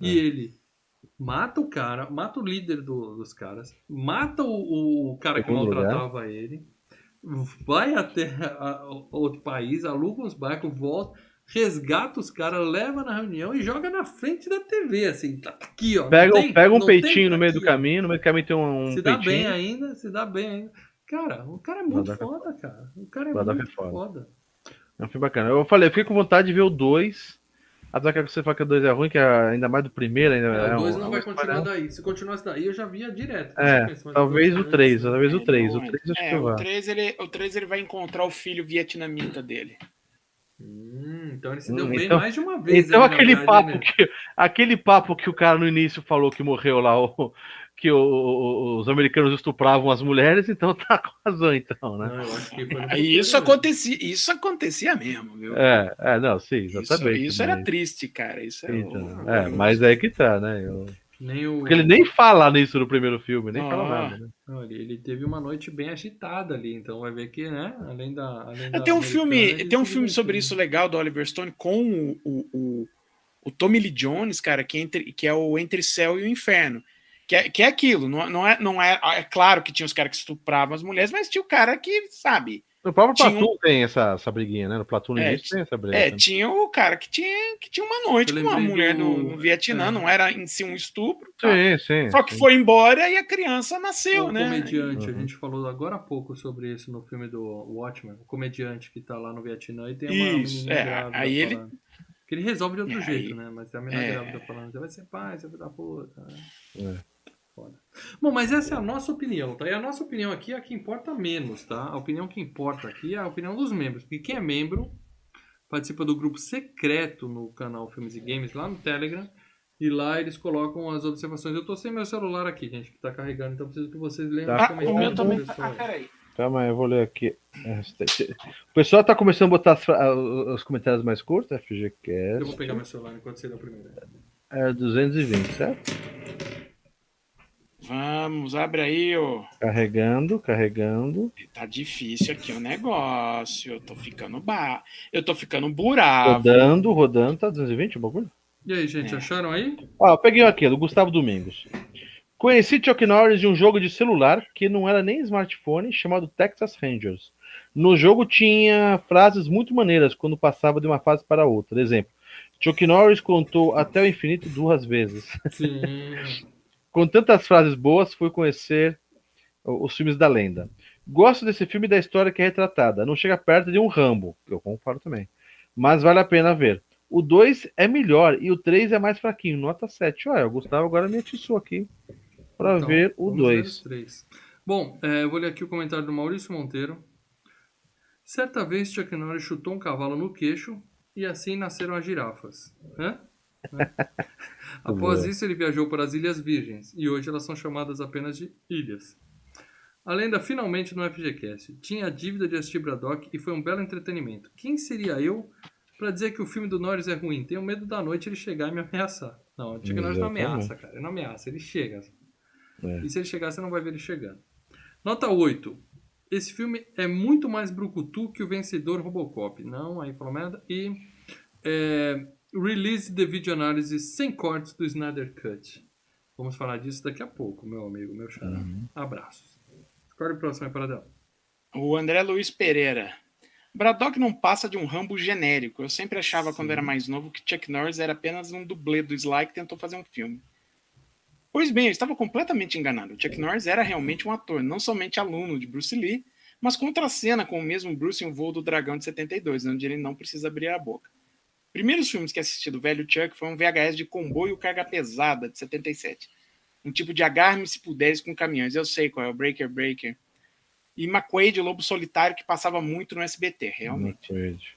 É. E ele mata o cara, mata o líder do- dos caras, mata o, o cara que Segundo lugar. maltratava ele, vai até a- a- outro país, aluga uns barcos, volta, resgata os caras, leva na reunião e joga na frente da TV, assim, tá aqui, ó. Pega, tem- pega um peitinho no meio do aqui, ó. caminho, no meio do caminho tem um, um Se dá bem peitinho. ainda, se dá bem ainda. Cara, o cara é muito é foda, cara. O cara é Braddock muito é foda. foda. É um filme bacana. Eu falei, eu fiquei com vontade de ver o 2. Apesar que você fala que o 2 é ruim, que é ainda mais do primeiro ainda. É, é o 2 um- não é vai continuar daí. Se continuasse daí, eu já via direto. É, talvez o anos, 3, né? talvez o 3. O Não, 3 acho é, que o vai. 3, ele, o 3 ele vai encontrar o filho vietnamita dele. Hum, então ele se Hum, deu bem então- mais de uma vez. Então na aquele verdade, papo né? que aquele papo que o cara no início falou que morreu lá, o- que o- o- os americanos estupravam as mulheres, então tá com razão, então, né? Não, isso acontecia, isso acontecia mesmo, viu? É, é, não, sim, isso, exatamente. isso era mas- triste, cara. Isso é, então, é, mas aí que tá, né? Eu- Nem o... Porque ele nem fala nisso no primeiro filme, nem fala nada, né? Não, ele, ele teve uma noite bem agitada ali, então vai ver que, né? Além da. Além da Tem um filme, tem um filme sobre divertiu. isso legal do Oliver Stone com o, o, o, o Tommy Lee Jones, cara, que, é entre, que é o Entre Céu e o Inferno. Que é, que é aquilo, não, não, é, não é. É claro que tinha os caras que estupravam as mulheres, mas tinha o cara que, sabe, No próprio Tinha Platoon tem essa, essa briguinha, né? No Platoon no É, início tem essa briga. É, né? tinha o cara que tinha, que tinha uma noite com uma mulher do- no, no Vietnã, é. não era em si um estupro. tá? Sim, sim. Só que sim. foi embora e a criança nasceu, o né? comediante, a Uhum. gente falou agora há pouco sobre isso no filme do Watchmen, o comediante que tá lá no Vietnã e tem uma Isso, menina é, grávida aí ele- falando. Que ele resolve de outro É, jeito, aí- né? Mas a menina é. grávida falando, você vai ser pai, você vai dar puta. É. Foda. Bom, mas essa é a nossa opinião, tá? E a nossa opinião aqui é a que importa menos, tá? A opinião que importa aqui é a opinião dos membros. Porque quem é membro participa do grupo secreto no canal Filmes e Games lá no Telegram. E lá eles colocam as observações. Eu tô sem meu celular aqui, gente, que tá carregando, então preciso que vocês leiam Tá. os Ah, o comentários. meu também do tá. pessoal Ah, peraí. Calma aí, eu vou ler aqui. É, O pessoal tá começando a botar as os comentários mais curtos, Eu vou FGCast. pegar meu celular enquanto você dá o primeiro. É 220, certo? Vamos, abre aí, ô. Carregando, carregando. Tá difícil aqui o negócio. Eu tô ficando ba... Eu tô ficando buravo. Rodando, rodando. Tá 220 o bagulho? E aí, gente, É. acharam aí? Ó, eu peguei aqui, do Gustavo Domingos. Conheci Chuck Norris de um jogo de celular que não era nem smartphone, chamado Texas Rangers. No jogo tinha frases muito maneiras quando passava de uma fase para outra. Exemplo, Chuck Norris contou até o infinito duas vezes. Sim. Com tantas frases boas, fui conhecer os filmes da lenda. Gosto desse filme e da história que é retratada. Não chega perto de um Rambo, que eu concordo também. Mas vale a pena ver. O 2 é melhor e o 3 é mais fraquinho, nota 7. Olha, o Gustavo agora me atiçou aqui para Então, ver o vamos ver 2. os três. Bom, é, eu vou ler aqui o comentário do Maurício Monteiro. Certa vez Chuck Norris chutou um cavalo no queixo e assim nasceram as girafas. Hã? Após isso, ele viajou para as Ilhas Virgens e hoje elas são chamadas apenas de ilhas. A lenda finalmente no FGCast. Tinha a dívida de assistir Braddock e foi um belo entretenimento. Quem seria eu para dizer que o filme do Norris é ruim? Tenho medo da noite ele chegar e me ameaçar. Não, o Chuck Norris não ameaça, cara. Ele não ameaça, ele chega. É. E se ele chegar, você não vai ver ele chegando. Nota 8. Esse filme é muito mais brucutu que o vencedor Robocop. Não, aí falou merda. E é, release de videoanálise sem cortes do Snyder Cut. Vamos falar disso daqui a pouco, meu amigo, meu xará. Uhum. Abraços. Qual é o próximo aí para dela? O André Luiz Pereira. Braddock não passa de um Rambo genérico. Eu sempre achava, Sim. quando era mais novo, que Chuck Norris era apenas um dublê do Sly que tentou fazer um filme. Pois bem, eu estava completamente enganado. O Chuck Norris era realmente um ator, não somente aluno de Bruce Lee, mas contracena com o mesmo Bruce em O Voo do Dragão de 72, onde ele não precisa abrir a boca. Primeiros filmes que assisti do velho Chuck foi um VHS de comboio carga pesada de 77. Um tipo de agarre-me se puderes com caminhões. Eu sei qual é, o Breaker Breaker e McQuaid, Lobo Solitário, que passava muito no SBT, realmente. McQuaid.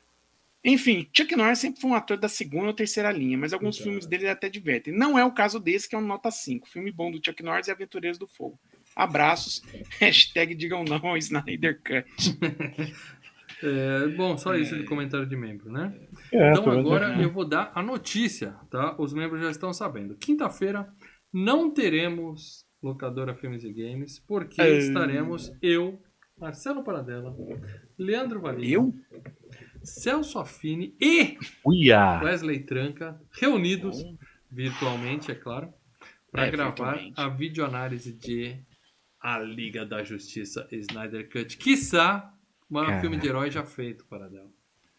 Enfim, Chuck Norris sempre foi um ator da segunda ou terceira linha, mas alguns Exato. filmes dele até divertem. Não é o caso desse, que é um nota 5. Filme bom do Chuck Norris e Aventureiros do Fogo. Abraços. Hashtag digam não ao Snyder Cut. É, bom, só isso de comentário de membro, né? É, então agora eu vou dar a notícia, tá? Os membros já estão sabendo. Quinta-feira não teremos locadora Filmes e Games, porque é... estaremos eu, Marcelo Paradela, Leandro Valinho, eu? Celso Affini e Uia. Wesley Tranca reunidos virtualmente, é claro, para é, gravar a videoanálise de A Liga da Justiça Snyder Cut, quiçá o maior filme de herói já feito, Paradela.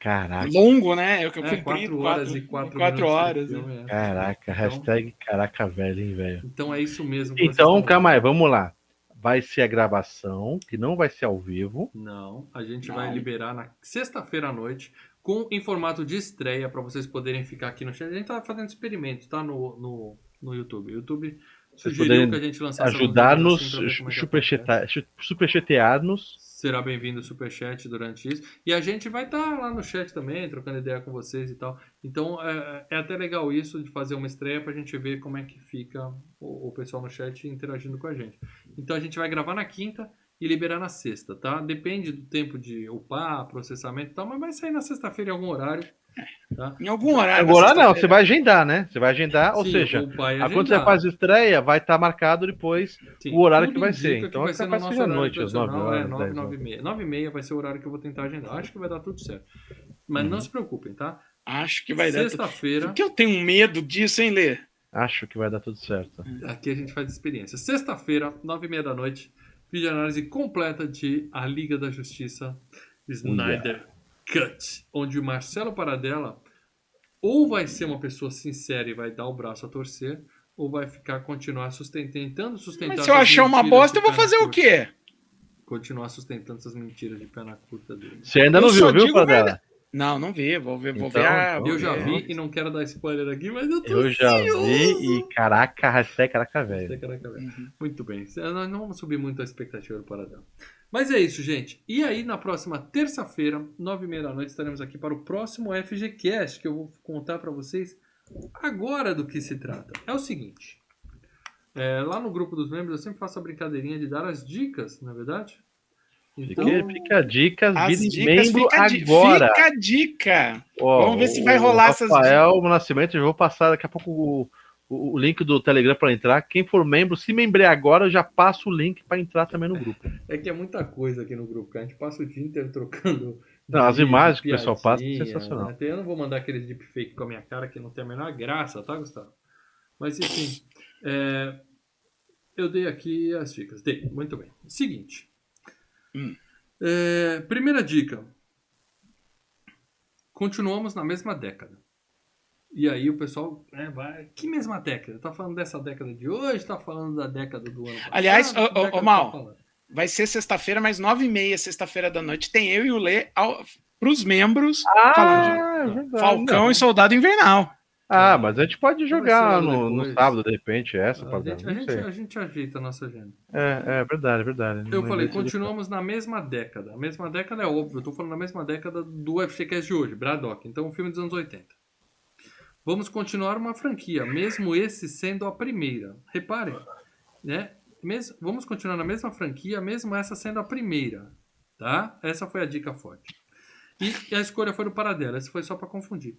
Caraca. Longo, né? Eu, eu é, quatro horas quatro, e quatro, quatro horas. Filme, é. Caraca, então, hashtag caraca velho, hein, velho. Então é isso mesmo. Então, calma aí, vamos lá. Vai ser a gravação, que não vai ser ao vivo. Não, a gente não. vai liberar na sexta-feira à noite, com em formato de estreia, para vocês poderem ficar aqui no chat. A gente tá fazendo experimento, tá? No, no, no YouTube. O YouTube sugeriu que a gente lançasse. Ajudar-nos, assim, superchatear-nos será bem-vindo o superchat durante isso. E a gente vai estar tá lá no chat também, trocando ideia com vocês e tal. Então é, é até legal isso de fazer uma estreia para a gente ver como é que fica o, o, pessoal no chat interagindo com a gente. Então a gente vai gravar na quinta e liberar na sexta, tá? Depende do tempo de upar, processamento e tal, mas vai sair na sexta-feira em algum horário. Tá? Em algum horário. Agora não, você vai agendar, né? Você vai agendar, Sim, ou seja, quando você faz estreia, vai estar marcado depois Sim, o horário que vai ser. Então vai ser no nosso noite, às 9 horas. É, 9, 9 e meia. 9 e meia vai ser o horário que eu vou tentar agendar. Acho que vai dar tudo certo. Mas uhum. não se preocupem, tá? Acho que vai dar. Sexta-feira. Porque eu tenho medo disso, hein, Lê? Acho que vai dar tudo certo. Aqui a gente faz experiência. Sexta-feira, 9 e meia da noite, vídeo análise completa de A Liga da Justiça Snyder Cut, onde o Marcelo Paradela ou vai ser uma pessoa sincera e vai dar o braço a torcer, ou vai ficar continuar sustentando, tentando sustentar. Mas se eu achar uma bosta, eu vou fazer o quê? Continuar sustentando essas mentiras de perna curta dele. Você ainda não eu viu, viu, Paradela? Não, não vi, vou ver, vou então, ver a... Eu já vi e não quero dar spoiler aqui, mas eu tô Eu já vi e caraca, hashtag caraca velho. Caraca, velho. Uhum. Muito bem. Nós não vamos subir muito a expectativa do Paradela. Mas é isso, gente. E aí, na próxima terça-feira, nove e meia da noite, estaremos aqui para o próximo FGCast, que eu vou contar para vocês agora do que se trata. É o seguinte. É, lá no grupo dos membros, eu sempre faço a brincadeirinha de dar as dicas, não é verdade? Então, fica, fica a dica, vire membro fica agora. Fica a dica. Vamos ver se vai rolar Rafael essas dicas. Rafael Nascimento, eu vou passar daqui a pouco o, o, link do Telegram para entrar. Quem for membro, se membrar agora, eu já passo o link para entrar também no grupo. É que é muita coisa aqui no grupo, A gente passa o dia inteiro trocando. Não, as imagens que o pessoal passa é sensacional. Né? Eu não vou mandar aqueles deepfake com a minha cara que não tem a menor graça, tá, Gustavo? Mas enfim, é, eu dei aqui as dicas. Dei, muito bem. Seguinte. Hum. É, primeira dica. Continuamos na mesma década. E aí o pessoal né, vai. Que mesma década? Tá falando dessa década de hoje? Tá falando da década do ano passado? Aliás, ô, ô, Mal, tá vai ser sexta-feira, mas nove e meia, sexta-feira da noite, tem eu e o Lê ao, pros membros ah, falando, é verdade, Falcão não. e Soldado Invernal. Ah, mas a gente pode jogar no, no, sábado, de repente, essa. A, gente, a, gente, a gente ajeita a nossa agenda. É, é verdade, é verdade. Eu falei, continuamos na mesma década. A mesma década é óbvio, eu tô falando na mesma década do FGCast de hoje, Braddock. Então, um filme dos anos 80. Vamos continuar uma franquia, mesmo esse sendo a primeira. Reparem, né? Mes- vamos continuar na mesma franquia, mesmo essa sendo a primeira, tá? Essa foi a dica forte. E, a escolha foi do Paradela, essa foi só para confundir.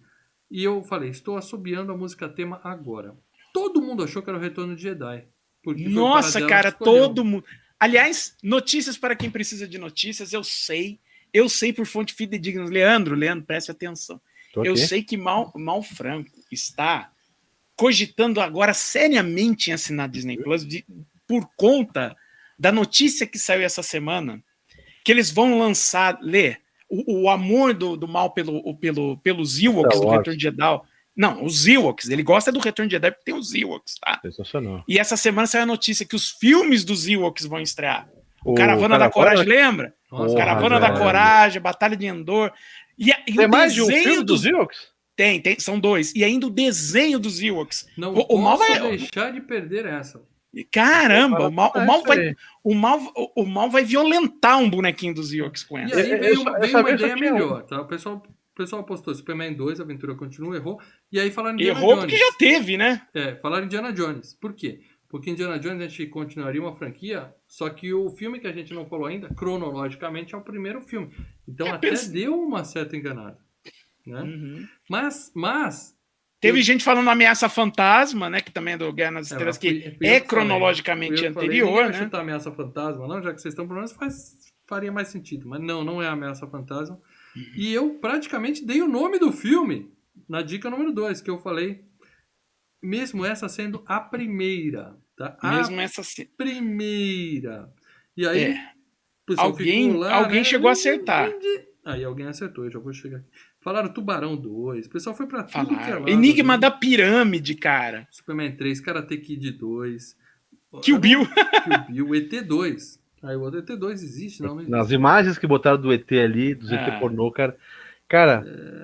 E eu falei, estou assobiando a música tema agora. Todo mundo achou que era o Retorno de Jedi. Nossa, cara, todo mundo. Aliás, notícias para quem precisa de notícias, eu sei. Eu sei por fonte fidedigna. Leandro, Leandro, preste atenção. Eu sei que Mal, Mal Franco está cogitando agora seriamente em assinar Disney Plus de- por conta da notícia que saiu essa semana, que eles vão lançar, lê, o, o amor do, do mal pelo, o- pelo, pelos Ewoks do. Retorno de Jedi. Não, os Ewoks. Ele gosta do Retorno de Jedi porque tem os Ewoks, tá? Sensacional. E essa semana saiu a notícia que os filmes dos Ewoks vão estrear. O Caravana da Caravana- Coragem, lembra? Porra, Caravana da velho. Coragem, Batalha de Endor. E, a- e Tem o mais de um desenho filme dos Ewoks? Tem, tem, são dois. E ainda o desenho dos Ewoks. Não O- o mal vai- deixar de perder essa. E Caramba, o mal, o mal É, vai, isso aí. o mal, o, mal vai violentar um bonequinho dos Ewoks com E essa. aí Eu- eu veio, eu veio uma ideia melhor, tá? O pessoal, o pessoal apostou Superman 2, Aventura Continua, errou. E aí falaram Indiana Errou Jones. porque já teve, né? É, falaram Indiana Jones. Por quê? Porque Indiana Jones a gente continuaria uma franquia, só que o filme que a gente não falou ainda, cronologicamente, é o primeiro filme. Então É, até deu uma certa enganada. Né? Uhum. Mas, mas... Teve eu- gente falando Ameaça Fantasma, né? Que também é do Guerra nas É, Estrelas, fui- que fui é cronologicamente falei, anterior, vai né? chutar Ameaça Fantasma, não, já que vocês estão por menos faz, faria mais sentido. Mas não, não é Ameaça Fantasma. Uhum. E eu praticamente dei o nome do filme na dica número 2, que eu falei, mesmo essa sendo a primeira. Tá? A Mesmo essa. se- primeira. E aí, É. Alguém- lá, alguém né? chegou a acertar. Aí alguém acertou, eu já vou chegar aqui. Falaram Tubarão 2, o pessoal foi pra tudo que é Falaram. lado, Enigma né? da Pirâmide, cara. Superman 3, Karate Kid 2. Kill Bill. Kill Bill, ET2. Aí o outro ET2 existe, não? não existe. Nas imagens que botaram do ET ali, do Ah. ET pornô, cara. Cara,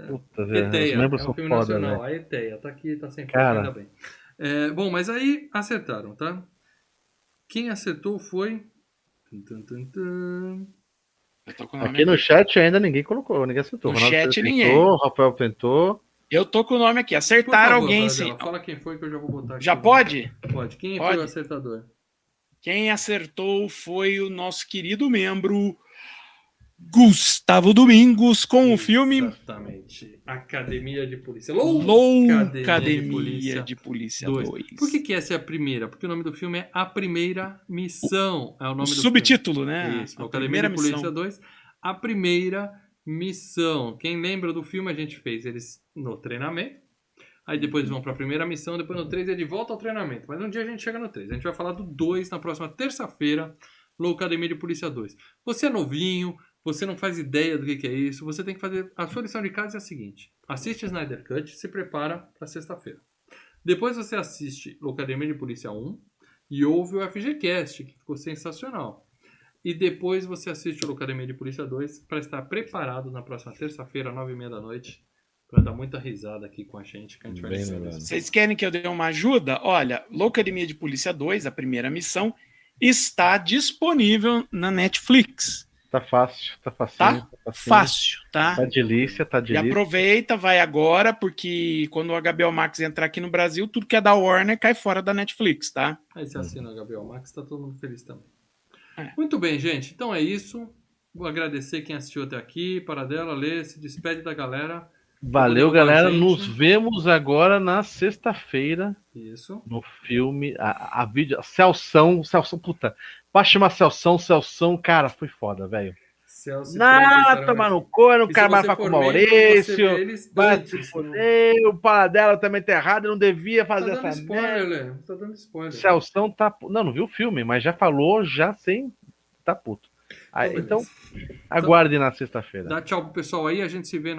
puta, velho. Eteia, Os membros é um são filme foda, nacional, velho. a Eteia, tá aqui, tá sem Cara. ainda bem. É, bom, mas aí acertaram, tá? Quem acertou foi... Aqui no chat ainda ninguém colocou, ninguém acertou. No Ronaldo chat, tentou, ninguém. Rafael tentou. Eu tô com o nome aqui. Acertaram favor, alguém, sim. Fala quem foi que eu já vou botar aqui. Já pode? Pode. Quem Pode. foi o acertador? Quem acertou foi o nosso querido membro Gustavo Domingos com o filme Exatamente. Academia de Polícia. Loucademia de Polícia dois. 2. Por que, que essa é a primeira? Porque o nome do filme é A Primeira Missão. É o O nome do subtítulo, filme. né? Isso, A Academia primeira de Polícia missão. 2. A Primeira Missão. Quem lembra do filme, a gente fez eles no treinamento. Aí depois vão para a primeira missão, depois no 3 ele volta ao treinamento. Mas um dia a gente chega no 3. A gente vai falar do 2 na próxima terça-feira, Loucademia de Polícia 2. Você é novinho, você não faz ideia do que, que é isso, você tem que fazer. A sua lição de casa é a seguinte: assiste Snyder Cut, se prepara para sexta-feira. Depois você assiste Loucademia de Polícia 1 e ouve o FGCast, que ficou sensacional. E depois você assiste o Loucademia de Polícia 2 para estar preparado na próxima terça-feira, nove e meia da noite, para dar muita risada aqui com a gente, que a gente vai. Vocês querem que eu dê uma ajuda? Olha, Loucademia de Polícia 2, a primeira missão, está disponível na Netflix. Tá fácil, tá facinho. Tá? Tá, facinho. Fácil, tá? Tá delícia, tá E delícia. aproveita, vai agora, porque quando o HBO Max entrar aqui no Brasil, tudo que é da Warner cai fora da Netflix, tá? Aí você assina o Gabriel Max, tá todo mundo feliz também. É. Muito bem, gente. Então é isso. Vou agradecer quem assistiu até aqui. Paradela, Lê, se despede da galera. Valeu, Valeu, galera. gente. Nos vemos agora na sexta-feira Isso. no filme. A, a vídeo. Celção, Celção, puta. Pra chamar Celção, Celção, cara, foi foda, velho. Celso Pedro tomar no quero se mais você falar com o Maurício. Vai não- foder, o Paladela também tá errado, eu não devia Tá fazer dando essa spoiler. Tá dando spoiler. Celção tá. Não, não viu o filme, mas já falou, já sem. Tá puto. Aí, Então, então, aguarde na sexta-feira. Dá tchau pro pessoal aí, a gente se vê na